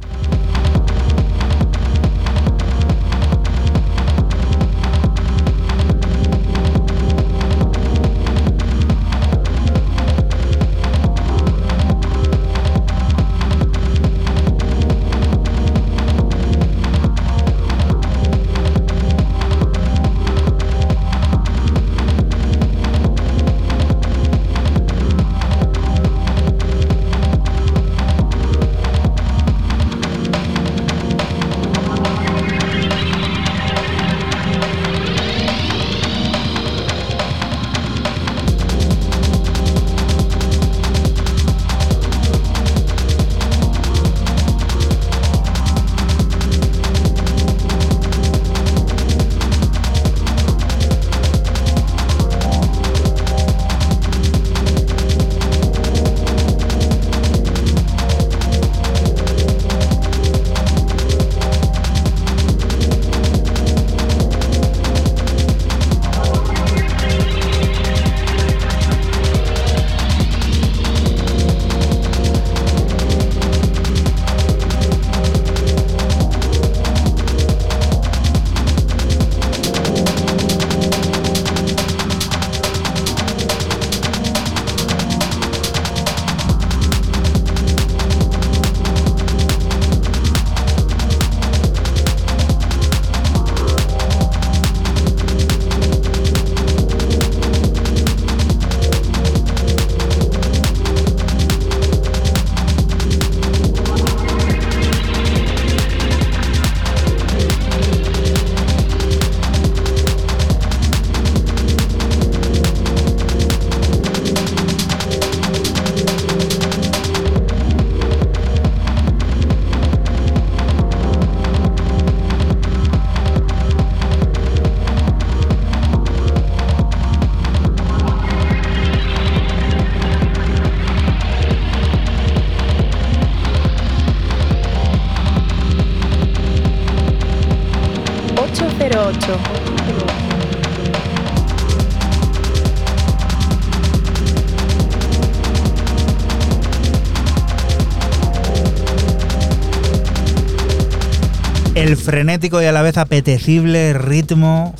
Frenético y a la vez apetecible ritmo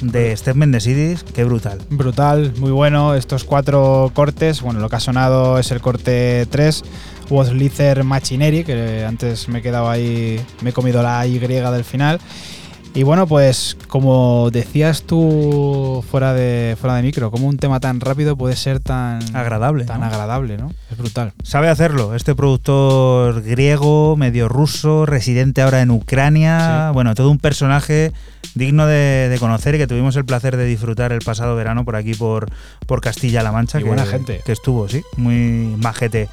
de Step Mendesidis, qué brutal. Brutal, muy bueno. Estos cuatro cortes, bueno, lo que ha sonado es el corte 3, Was Lither Machineri, que antes me he quedado ahí, me he comido la Y del final. Y bueno, pues como decías tú fuera de, fuera de micro, como un tema tan rápido puede ser tan Agradable, Tan ¿no? agradable, ¿no? Brutal. Sabe hacerlo, este productor griego, medio ruso, residente ahora en Ucrania, Sí. bueno, todo un personaje digno de, de conocer y que tuvimos el placer de disfrutar el pasado verano por aquí por, por Castilla-La Mancha. Y que, buena gente. Que estuvo, sí, muy majete.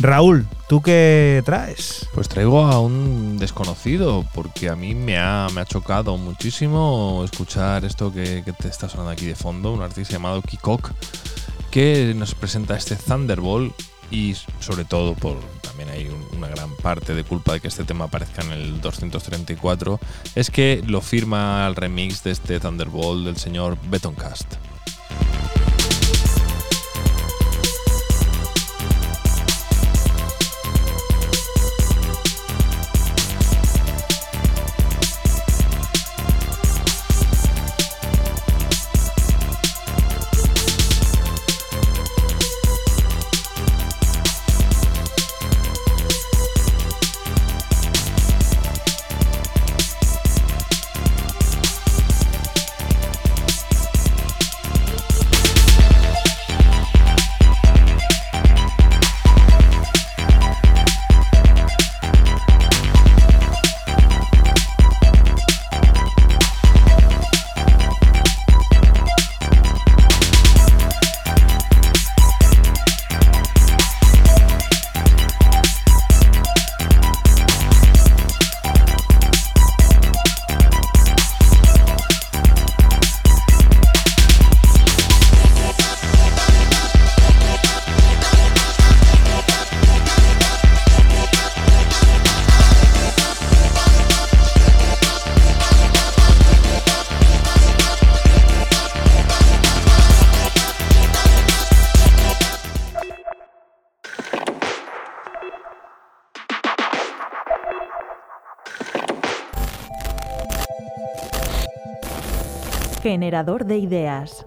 Raúl, ¿tú qué traes? Pues traigo a un desconocido, porque a mí me ha, me ha chocado muchísimo escuchar esto que, que te está sonando aquí de fondo, un artista llamado Kikok, que nos presenta este Thunderbolt y sobre todo por también hay un- una gran parte de culpa de que este tema aparezca en el 234, es que lo firma el remix de este Thunderbolt del señor Betoncast. Generador de ideas.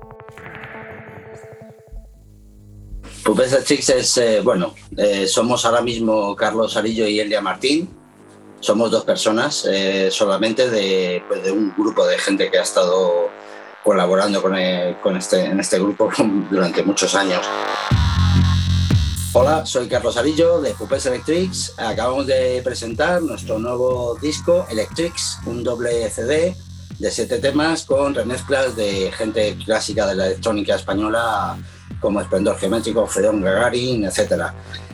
Pupesa Chicks es, eh, bueno, eh, somos ahora mismo Carlos Arillo y Elia Martín. Somos dos personas eh, solamente de, pues, de un grupo de gente que ha estado colaborando con este, en este grupo durante muchos años. Hola, soy Carlos Arillo de Pupes Electrics. Acabamos de presentar nuestro nuevo disco Electrics, un doble CD de siete temas con remezclas de gente clásica de la electrónica española como Esplendor Geométrico, Fedón Gagarin, etc.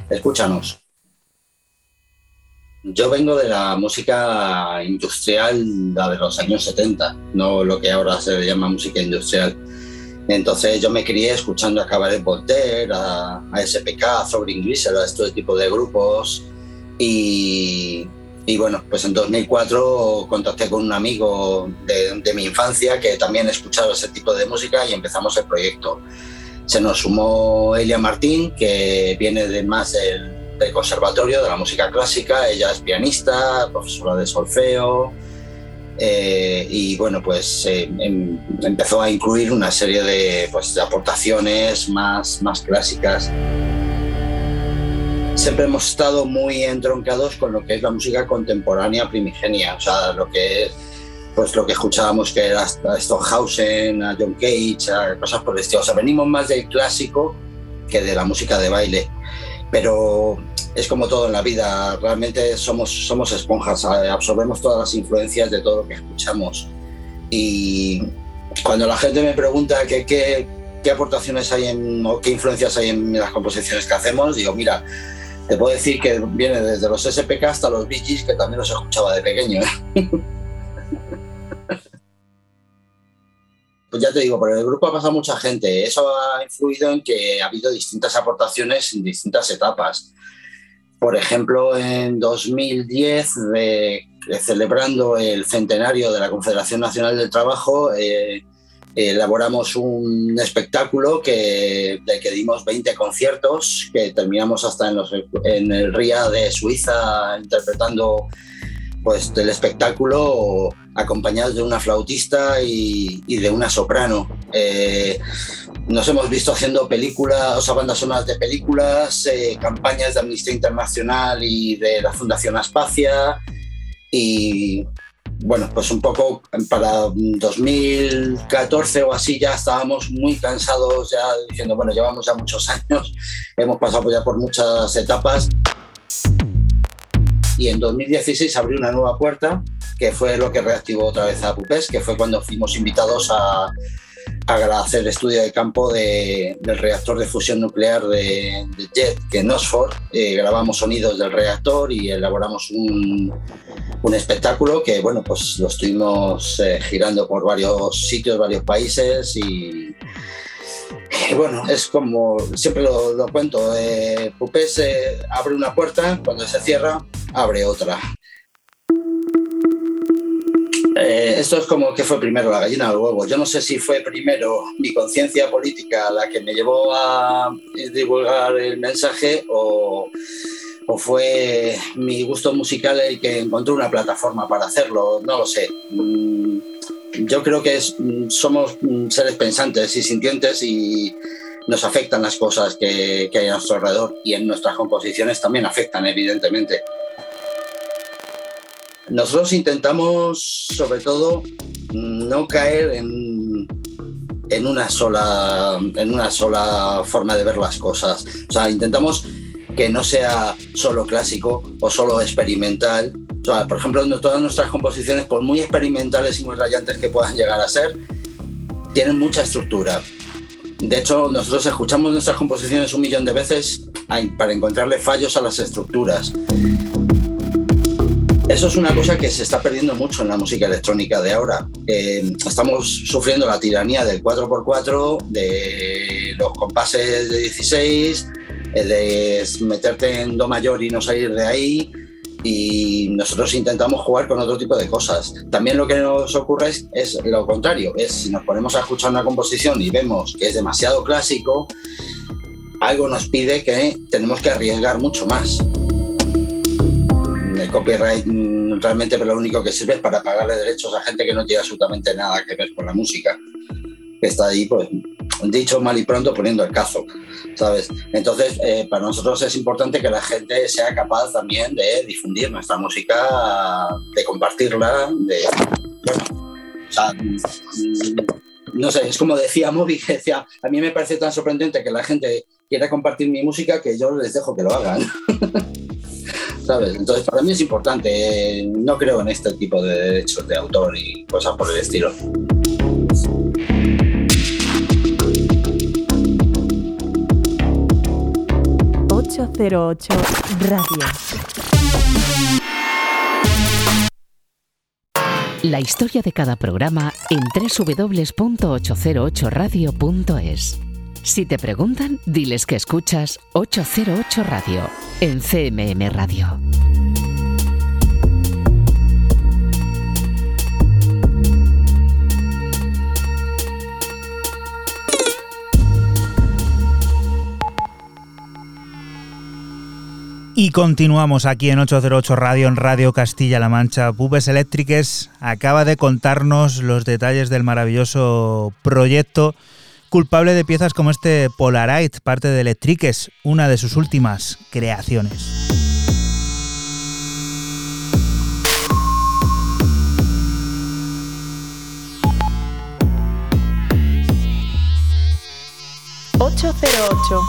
Escúchanos. Yo vengo de la música industrial, la de los años 70, no lo que ahora se llama música industrial. Entonces yo me crié escuchando a Cabaret Voltaire, a, a SPK, a Sobrin Grisel, a este tipo de grupos. Y, y bueno, pues en 2004 contacté con un amigo de, mi infancia que también escuchaba ese tipo de música y empezamos el proyecto. Se nos sumó Elia Martín, que viene de más del, conservatorio, de la música clásica. Ella es pianista, profesora de solfeo. eh, y bueno, pues eh, em- empezó a incluir una serie de, pues, aportaciones más, más clásicas. Siempre hemos estado muy entroncados con lo que es la música contemporánea primigenia, o sea, lo que es pues lo que escuchábamos que era a Stockhausen, a John Cage, a cosas por el estilo. O sea, venimos más del clásico que de la música de baile. Pero es como todo en la vida, realmente somos, somos esponjas, absorbemos todas las influencias de todo lo que escuchamos. Y cuando la gente me pregunta que, qué, qué aportaciones hay en, o qué influencias hay en las composiciones que hacemos, digo, mira, te puedo decir que viene desde los SPK hasta los Bee Gees, que también los escuchaba de pequeño. ¿eh? Pues ya te digo, por el grupo ha pasado mucha gente. Eso ha influido en que ha habido distintas aportaciones en distintas etapas. Por ejemplo, en 2010, eh, celebrando el centenario de la Confederación Nacional del Trabajo, eh, elaboramos un espectáculo que, del que dimos 20 conciertos, que terminamos hasta en, los- en el RIA de Suiza interpretando pues del espectáculo acompañados de una flautista y, y de una soprano. Eh, nos hemos visto haciendo películas, o sea, bandas sonoras de películas, eh, campañas de Amnistía Internacional y de la Fundación Aspacia. Y bueno, pues un poco para 2014 o así ya estábamos muy cansados, ya diciendo, bueno, llevamos ya muchos años, hemos pasado ya por muchas etapas. Y en 2016 abrió una nueva puerta, que fue lo que reactivó otra vez a Pupés, que fue cuando fuimos invitados a, a hacer el estudio de campo de, del reactor de fusión nuclear de, JET, que en Oxford eh, grabamos sonidos del reactor y elaboramos un, un espectáculo que, bueno, pues lo estuvimos eh, girando por varios sitios, varios países y, bueno, es como, siempre lo, lo cuento, eh, Pupés eh, abre una puerta, cuando se cierra, abre otra. Eh, esto es como que fue primero la gallina o el huevo. Yo no sé si fue primero mi conciencia política la que me llevó a divulgar el mensaje o, o fue mi gusto musical el que encontró una plataforma para hacerlo. No lo sé. Mm, Yo creo que es, mm, somos mm, seres pensantes y sintientes y nos afectan las cosas que, que hay a nuestro alrededor y en nuestras composiciones también afectan, evidentemente. Nosotros intentamos, sobre todo, no caer en, en, una sola, en una sola forma de ver las cosas. O sea, intentamos que no sea solo clásico o solo experimental. O sea, por ejemplo, todas nuestras composiciones, por muy experimentales y muy rayantes que puedan llegar a ser, tienen mucha estructura. De hecho, nosotros escuchamos nuestras composiciones un millón de veces para encontrarle fallos a las estructuras. Eso es una cosa que se está perdiendo mucho en la música electrónica de ahora. Eh, estamos sufriendo la tiranía del 4x4, de los compases de 16, eh, de meterte en Do mayor y no salir de ahí. Y nosotros intentamos jugar con otro tipo de cosas. También lo que nos ocurre es, es lo contrario, es si nos ponemos a escuchar una composición y vemos que es demasiado clásico, algo nos pide que tenemos que arriesgar mucho más el copyright mm, realmente lo único que sirve es para pagarle derechos a gente que no tiene absolutamente nada que ver con la música. Que está ahí, pues, dicho mal y pronto, poniendo el cazo, ¿sabes? Entonces, eh, para nosotros es importante que la gente sea capaz también de difundir nuestra música, de compartirla, de... Bueno, o sea, mm, no sé, es como decía Moby, decía, a mí me parece tan sorprendente que la gente quiera compartir mi música que yo les dejo que lo hagan. Entonces, para mí es importante. eh, No creo en este tipo de derechos de autor y cosas por el estilo. ...808 Radio. La historia de cada programa en www.808radio.es. Si te preguntan, diles que escuchas 808 Radio en CMM Radio. Y continuamos aquí en 808 Radio, en Radio Castilla-La Mancha. Pubes Eléctriques acaba de contarnos los detalles del maravilloso proyecto culpable de piezas como este Polaroid, parte de Electriques, una de sus últimas creaciones. ocho cero ocho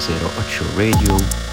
ocho cero ocho ocho cero ocho Radio.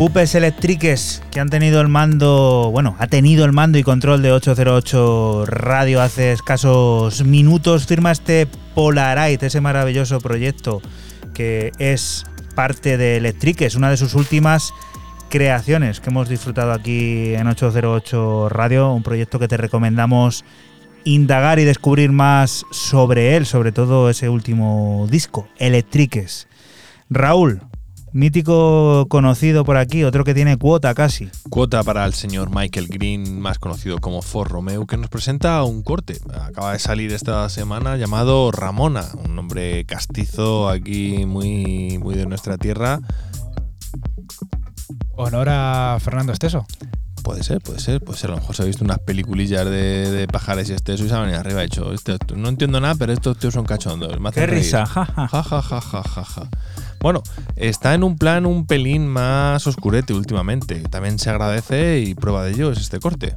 Pupes Electriques, que han tenido el mando, bueno, ha tenido el mando y control de 808 Radio hace escasos minutos, firma este Polarite, ese maravilloso proyecto que es parte de Electriques, una de sus últimas creaciones que hemos disfrutado aquí en 808 Radio, un proyecto que te recomendamos indagar y descubrir más sobre él, sobre todo ese último disco, Electriques. Raúl, mítico conocido por aquí, otro que tiene cuota casi. Cuota para el señor Michael Green, más conocido como For Romeo, que nos presenta un corte. Acaba de salir esta semana llamado Ramona, un nombre castizo aquí muy, muy de nuestra tierra. Honor a Fernando Esteso. Puede ser, puede ser, puede ser. A lo mejor se ha visto unas peliculillas de, de pajares y este y se ha venido arriba y ha dicho, "Este- esto- no entiendo nada, pero estos tíos son cachondos. me Qué reír". risa, ja, ja. Ja, ja, ja, ja, ja, ja. Bueno, está en un plan un pelín más oscurete últimamente. También se agradece y prueba de ello es este corte.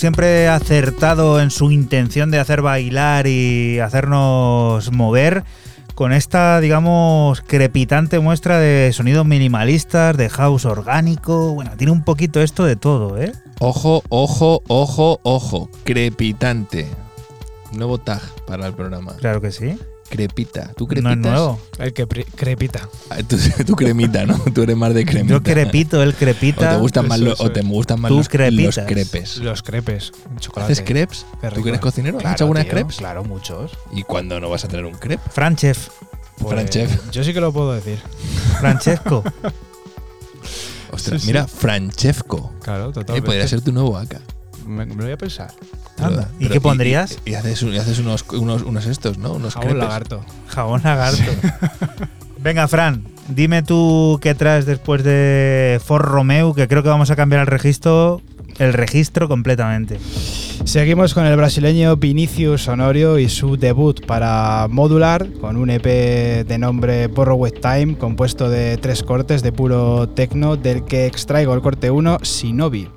Siempre acertado en su intención de hacer bailar y hacernos mover con esta, digamos, crepitante muestra de sonidos minimalistas, de house orgánico. Bueno, tiene un poquito esto de todo, ¿eh? Ojo, ojo, ojo, ojo. Crepitante. Nuevo tag para el programa. Claro que sí. Crepita. ¿Tú No crepitas? es nuevo. El que crepita. Ah, Tú, tú cremita, ¿no? Tú eres más de cremita. Yo crepito, O crepita. te gustan más, lo- o te gustan más Tú los, crepitas. los crepes. Los crepes. chocolate. ¿Haces crepes? ¿Tú eres cocinero? ¿Has Claro, hecho algunas tío, crepes? Claro, muchos. ¿Y cuándo no vas a tener un crepe? Franchef. Pues, Franchef. Yo sí que lo puedo decir. Francesco. Ostras, Sí, sí. mira, Francesco. Claro, Eh, totalmente. podría ser tu nuevo AK. Me, me lo voy a pensar. Anda, ¿y Pero- qué pondrías? Y, y haces, y haces unos, unos, unos estos, ¿no? Unos Jabón crepes. lagarto. Jabón lagarto. Venga, Fran, dime tú qué traes después de Ford Romeo, que creo que vamos a cambiar el registro, el registro completamente. Seguimos con el brasileño Vinicius Honorio y su debut para Modular con un EP de nombre Borrowed Time compuesto de tres cortes de puro techno del que extraigo el corte 1 Shinobi.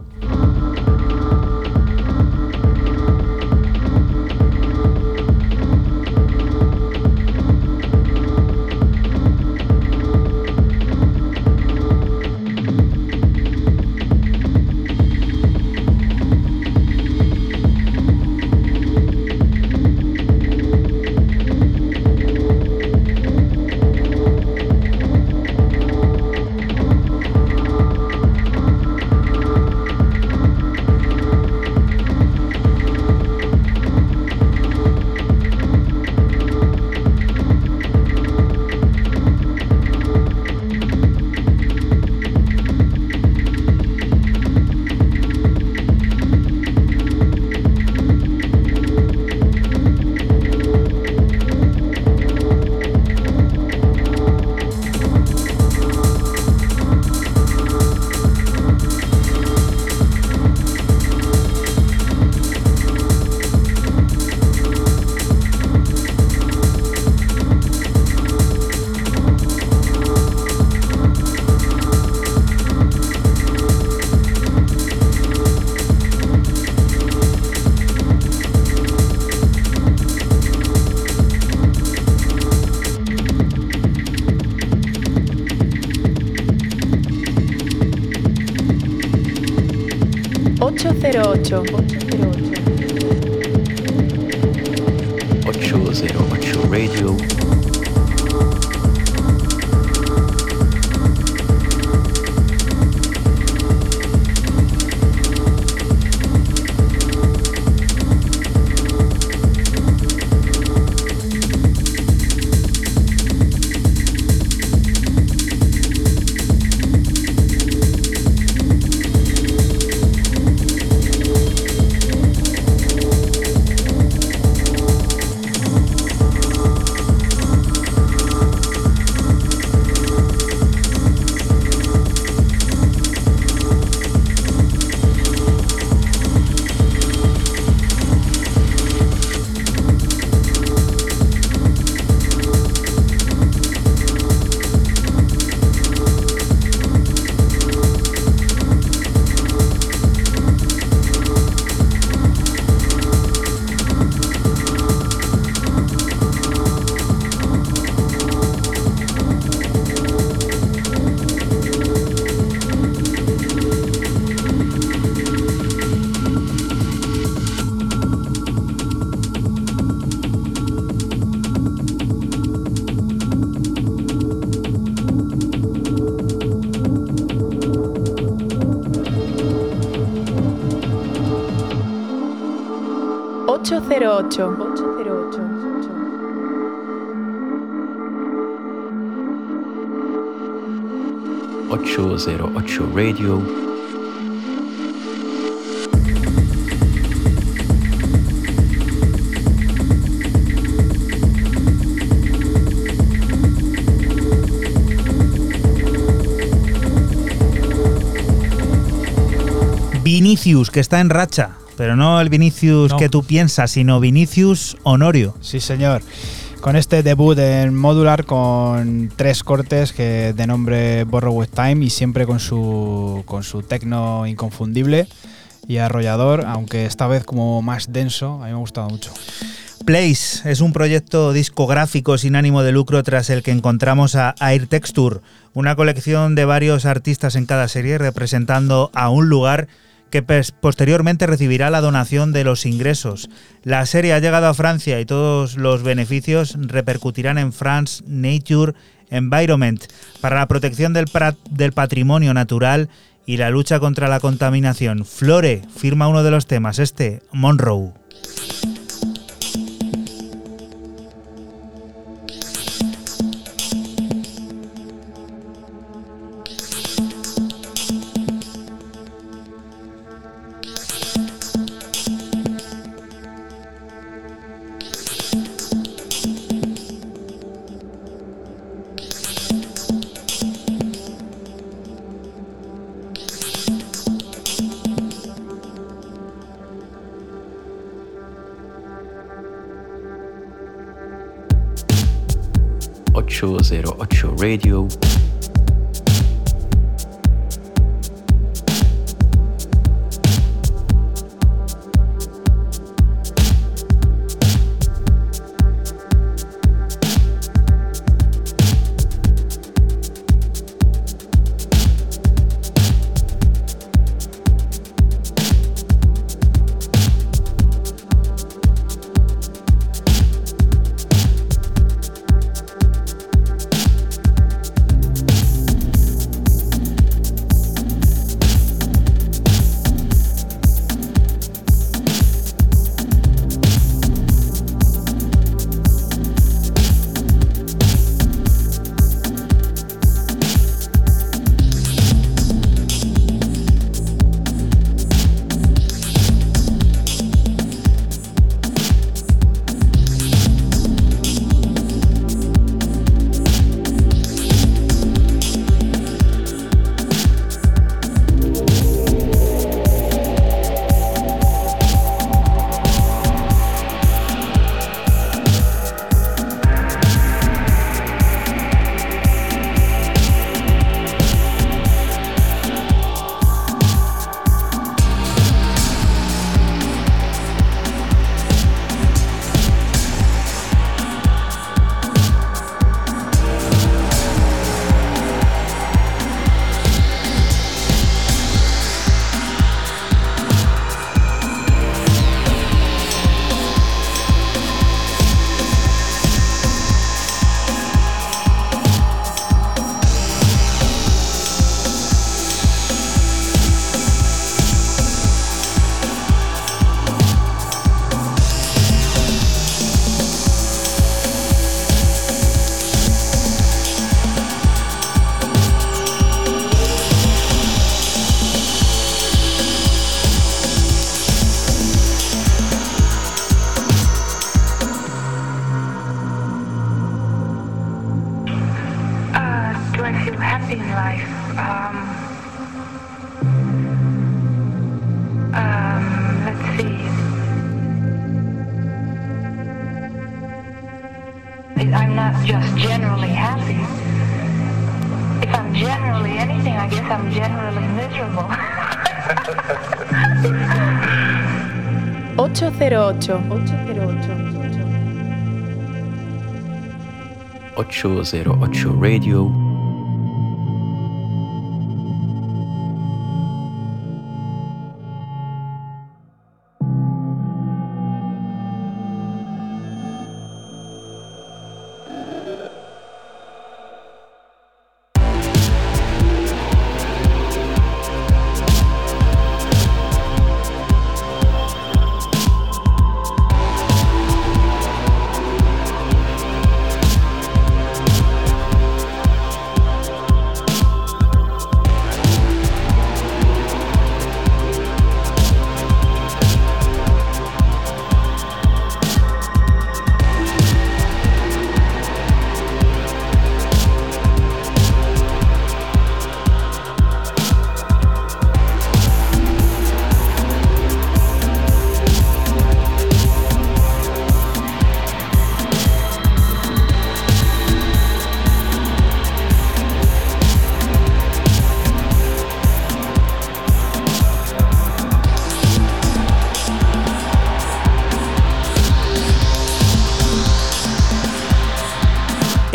808 Radio. 808. 808. ...808 Radio Vinicius, que está en racha pero no el Vinicius No. que tú piensas, sino Vinicius Honorio. Sí, señor. Con este debut en Modular con tres cortes que de nombre Borrowed Time y siempre con su, con su tecno inconfundible y arrollador, aunque esta vez como más denso, a mí me ha gustado mucho. Place es un proyecto discográfico sin ánimo de lucro tras el que encontramos a Air Texture, una colección de varios artistas en cada serie representando a un lugar que posteriormente recibirá la donación de los ingresos. La serie ha llegado a Francia y todos los beneficios repercutirán en France Nature Environment para la protección del, del patrimonio natural y la lucha contra la contaminación. Flore firma uno de los temas, este, Monroe. Radio. 808. 808 Radio.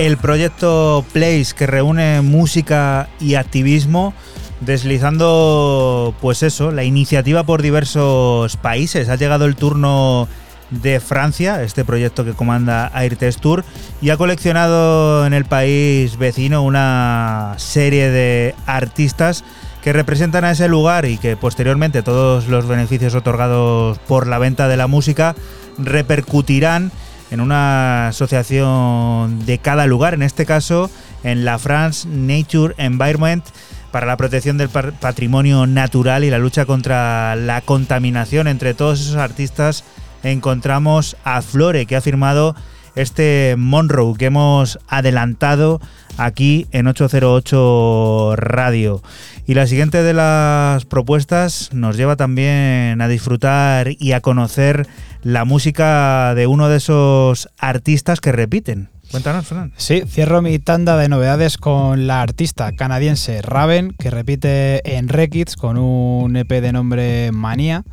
El proyecto Place que reúne música y activismo deslizando pues eso, la iniciativa por diversos países. Ha llegado el turno de Francia, este proyecto que comanda Airtest Tour, y ha coleccionado en el país vecino una serie de artistas que representan a ese lugar y que posteriormente todos los beneficios otorgados por la venta de la música repercutirán en una asociación de cada lugar, en este caso en la France Nature Environment para la protección del patrimonio natural y la lucha contra la contaminación. Entre todos esos artistas encontramos a Flore, que ha firmado este Monroe que hemos adelantado aquí en 808 Radio. Y la siguiente de las propuestas nos lleva también a disfrutar y a conocer la música de uno de esos artistas que repiten. Cuéntanos, Fran. Sí, cierro mi tanda de novedades con la artista canadiense Raven, que repite en Rekids con un EP de nombre Manía,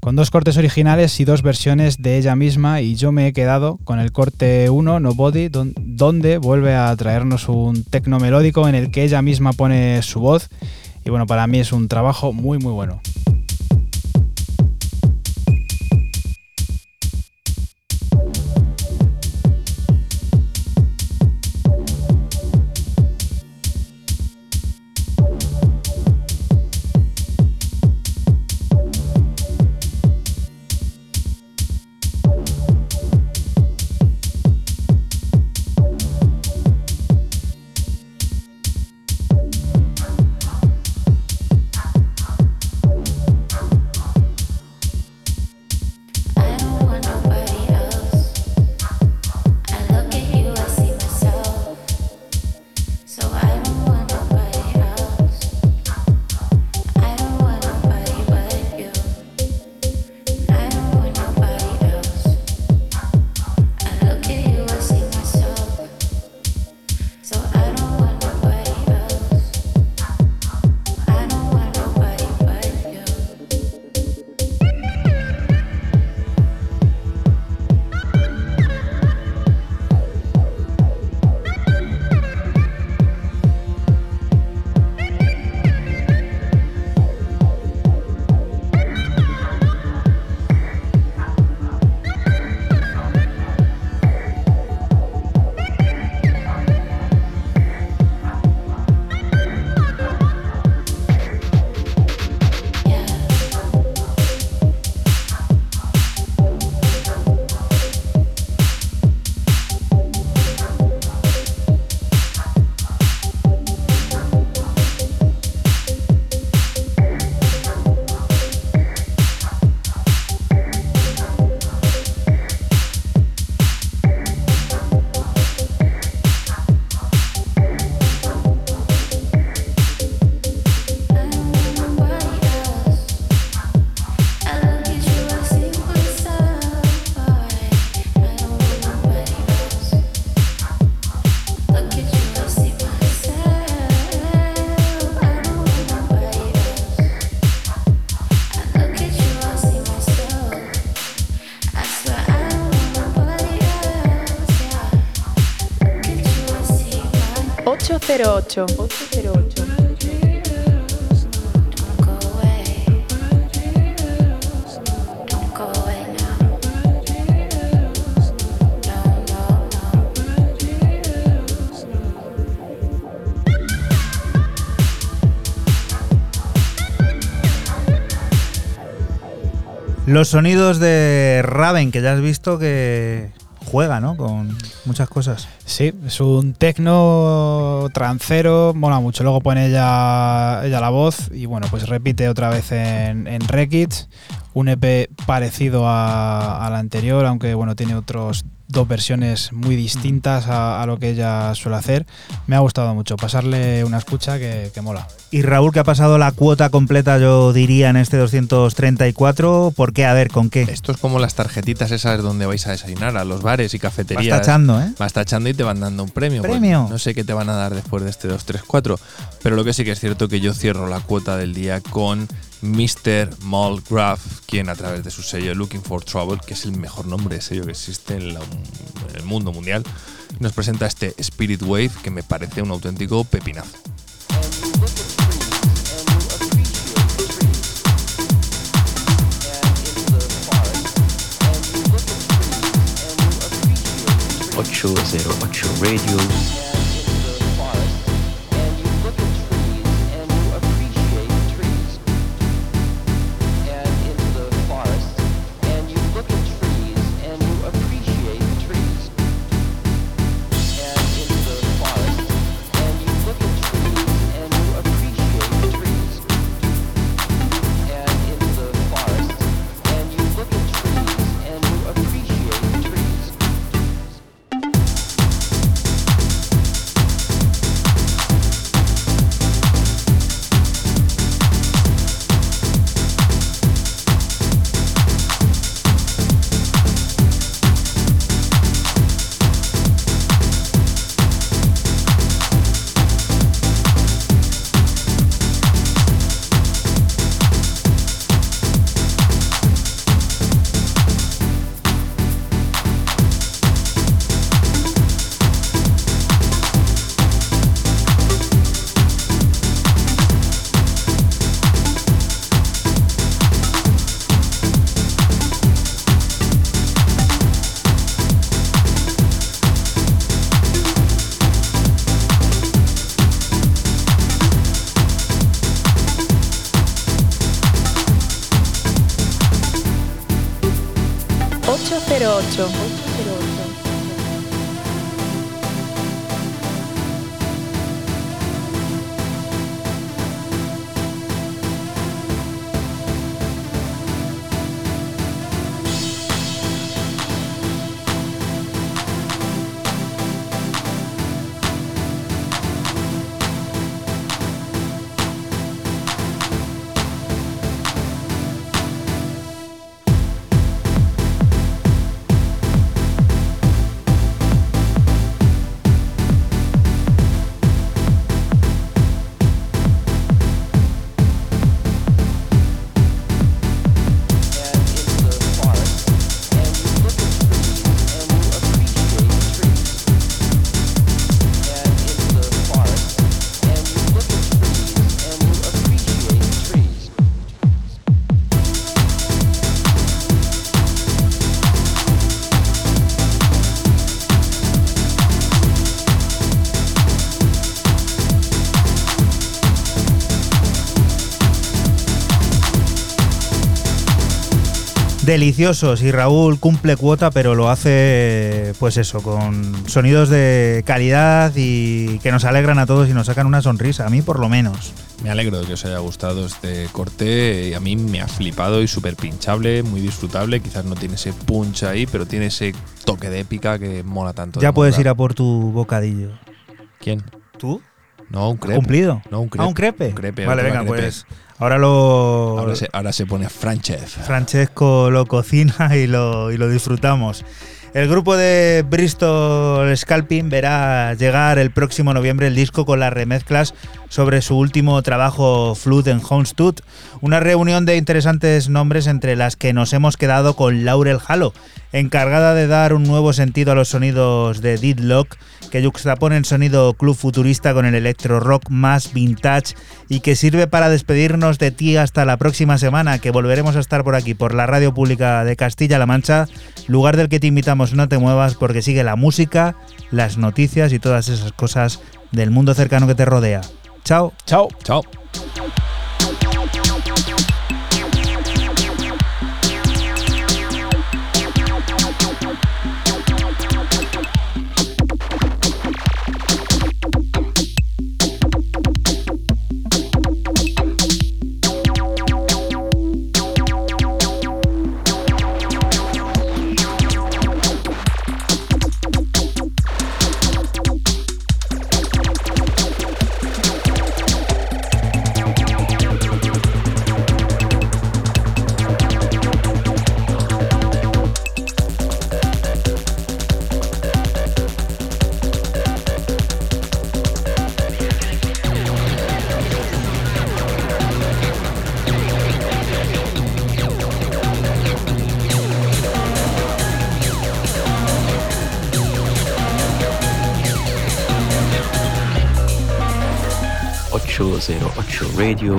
con dos cortes originales y dos versiones de ella misma, y yo me he quedado con el corte 1, Nobody, don- donde vuelve a traernos un tecno melódico en el que ella misma pone su voz, y bueno, para mí es un trabajo muy muy bueno. 808. 808. Los sonidos de Raven, que ya has visto que juega, ¿no? Con muchas cosas. Sí, es un tecno trancero, mola mucho. Luego pone ella, ella la voz y bueno, pues repite otra vez en, en Rekids, un EP parecido a- al anterior, aunque bueno, tiene otros dos versiones muy distintas a, a lo que ella suele hacer. Me ha gustado mucho pasarle una escucha que, que mola. Y Raúl, que ha pasado la cuota completa, yo diría, en este 234. ¿Por qué? A ver, ¿con qué? Esto es como las tarjetitas esas donde vais a desayunar, a los bares y cafeterías. Vas tachando, ¿eh? Vas tachando y te van dando un premio. Pues ¿Premio? no sé qué te van a dar después de este 234. Pero lo que sí que es cierto que yo cierro la cuota del día con Mr. Mulgrave, quien a través de su sello Looking for Trouble, que es el mejor nombre de sello que existe en, en el mundo mundial, nos presenta este Spirit Wave que me parece un auténtico pepinazo. Ocho zero ocho Radio. Deliciosos y Raúl cumple cuota, pero lo hace, pues eso, con sonidos de calidad y que nos alegran a todos y nos sacan una sonrisa, a mí por lo menos. Me alegro de que os haya gustado este corte a mí me ha flipado y súper pinchable, muy disfrutable. Quizás no tiene ese punch ahí, pero tiene ese toque de épica que mola tanto. Ya puedes ir a por tu bocadillo. ¿Quién? ¿Tú? No, un crepe. ¿Cumplido? No, un crepe. ¿Ah, un crepe? Un crepe, vale, venga, crepe. pues ahora lo... Ahora se, ahora se pone Franchef. Francesco lo cocina y lo, y lo disfrutamos. El grupo de Bristol Scalping verá llegar el próximo noviembre el disco con las remezclas sobre su último trabajo Flood en Homestud, una reunión de interesantes nombres entre las que nos hemos quedado con Laurel Halo, encargada de dar un nuevo sentido a los sonidos de Deadlock, que yuxtaponen sonido club futurista con el electro rock más vintage y que sirve para despedirnos de ti hasta la próxima semana, que volveremos a estar por aquí, por la radio pública de Castilla-La Mancha, lugar del que te invitamos no te muevas porque sigue la música, las noticias y todas esas cosas del mundo cercano que te rodea. Chao. Chao. Chao. Radio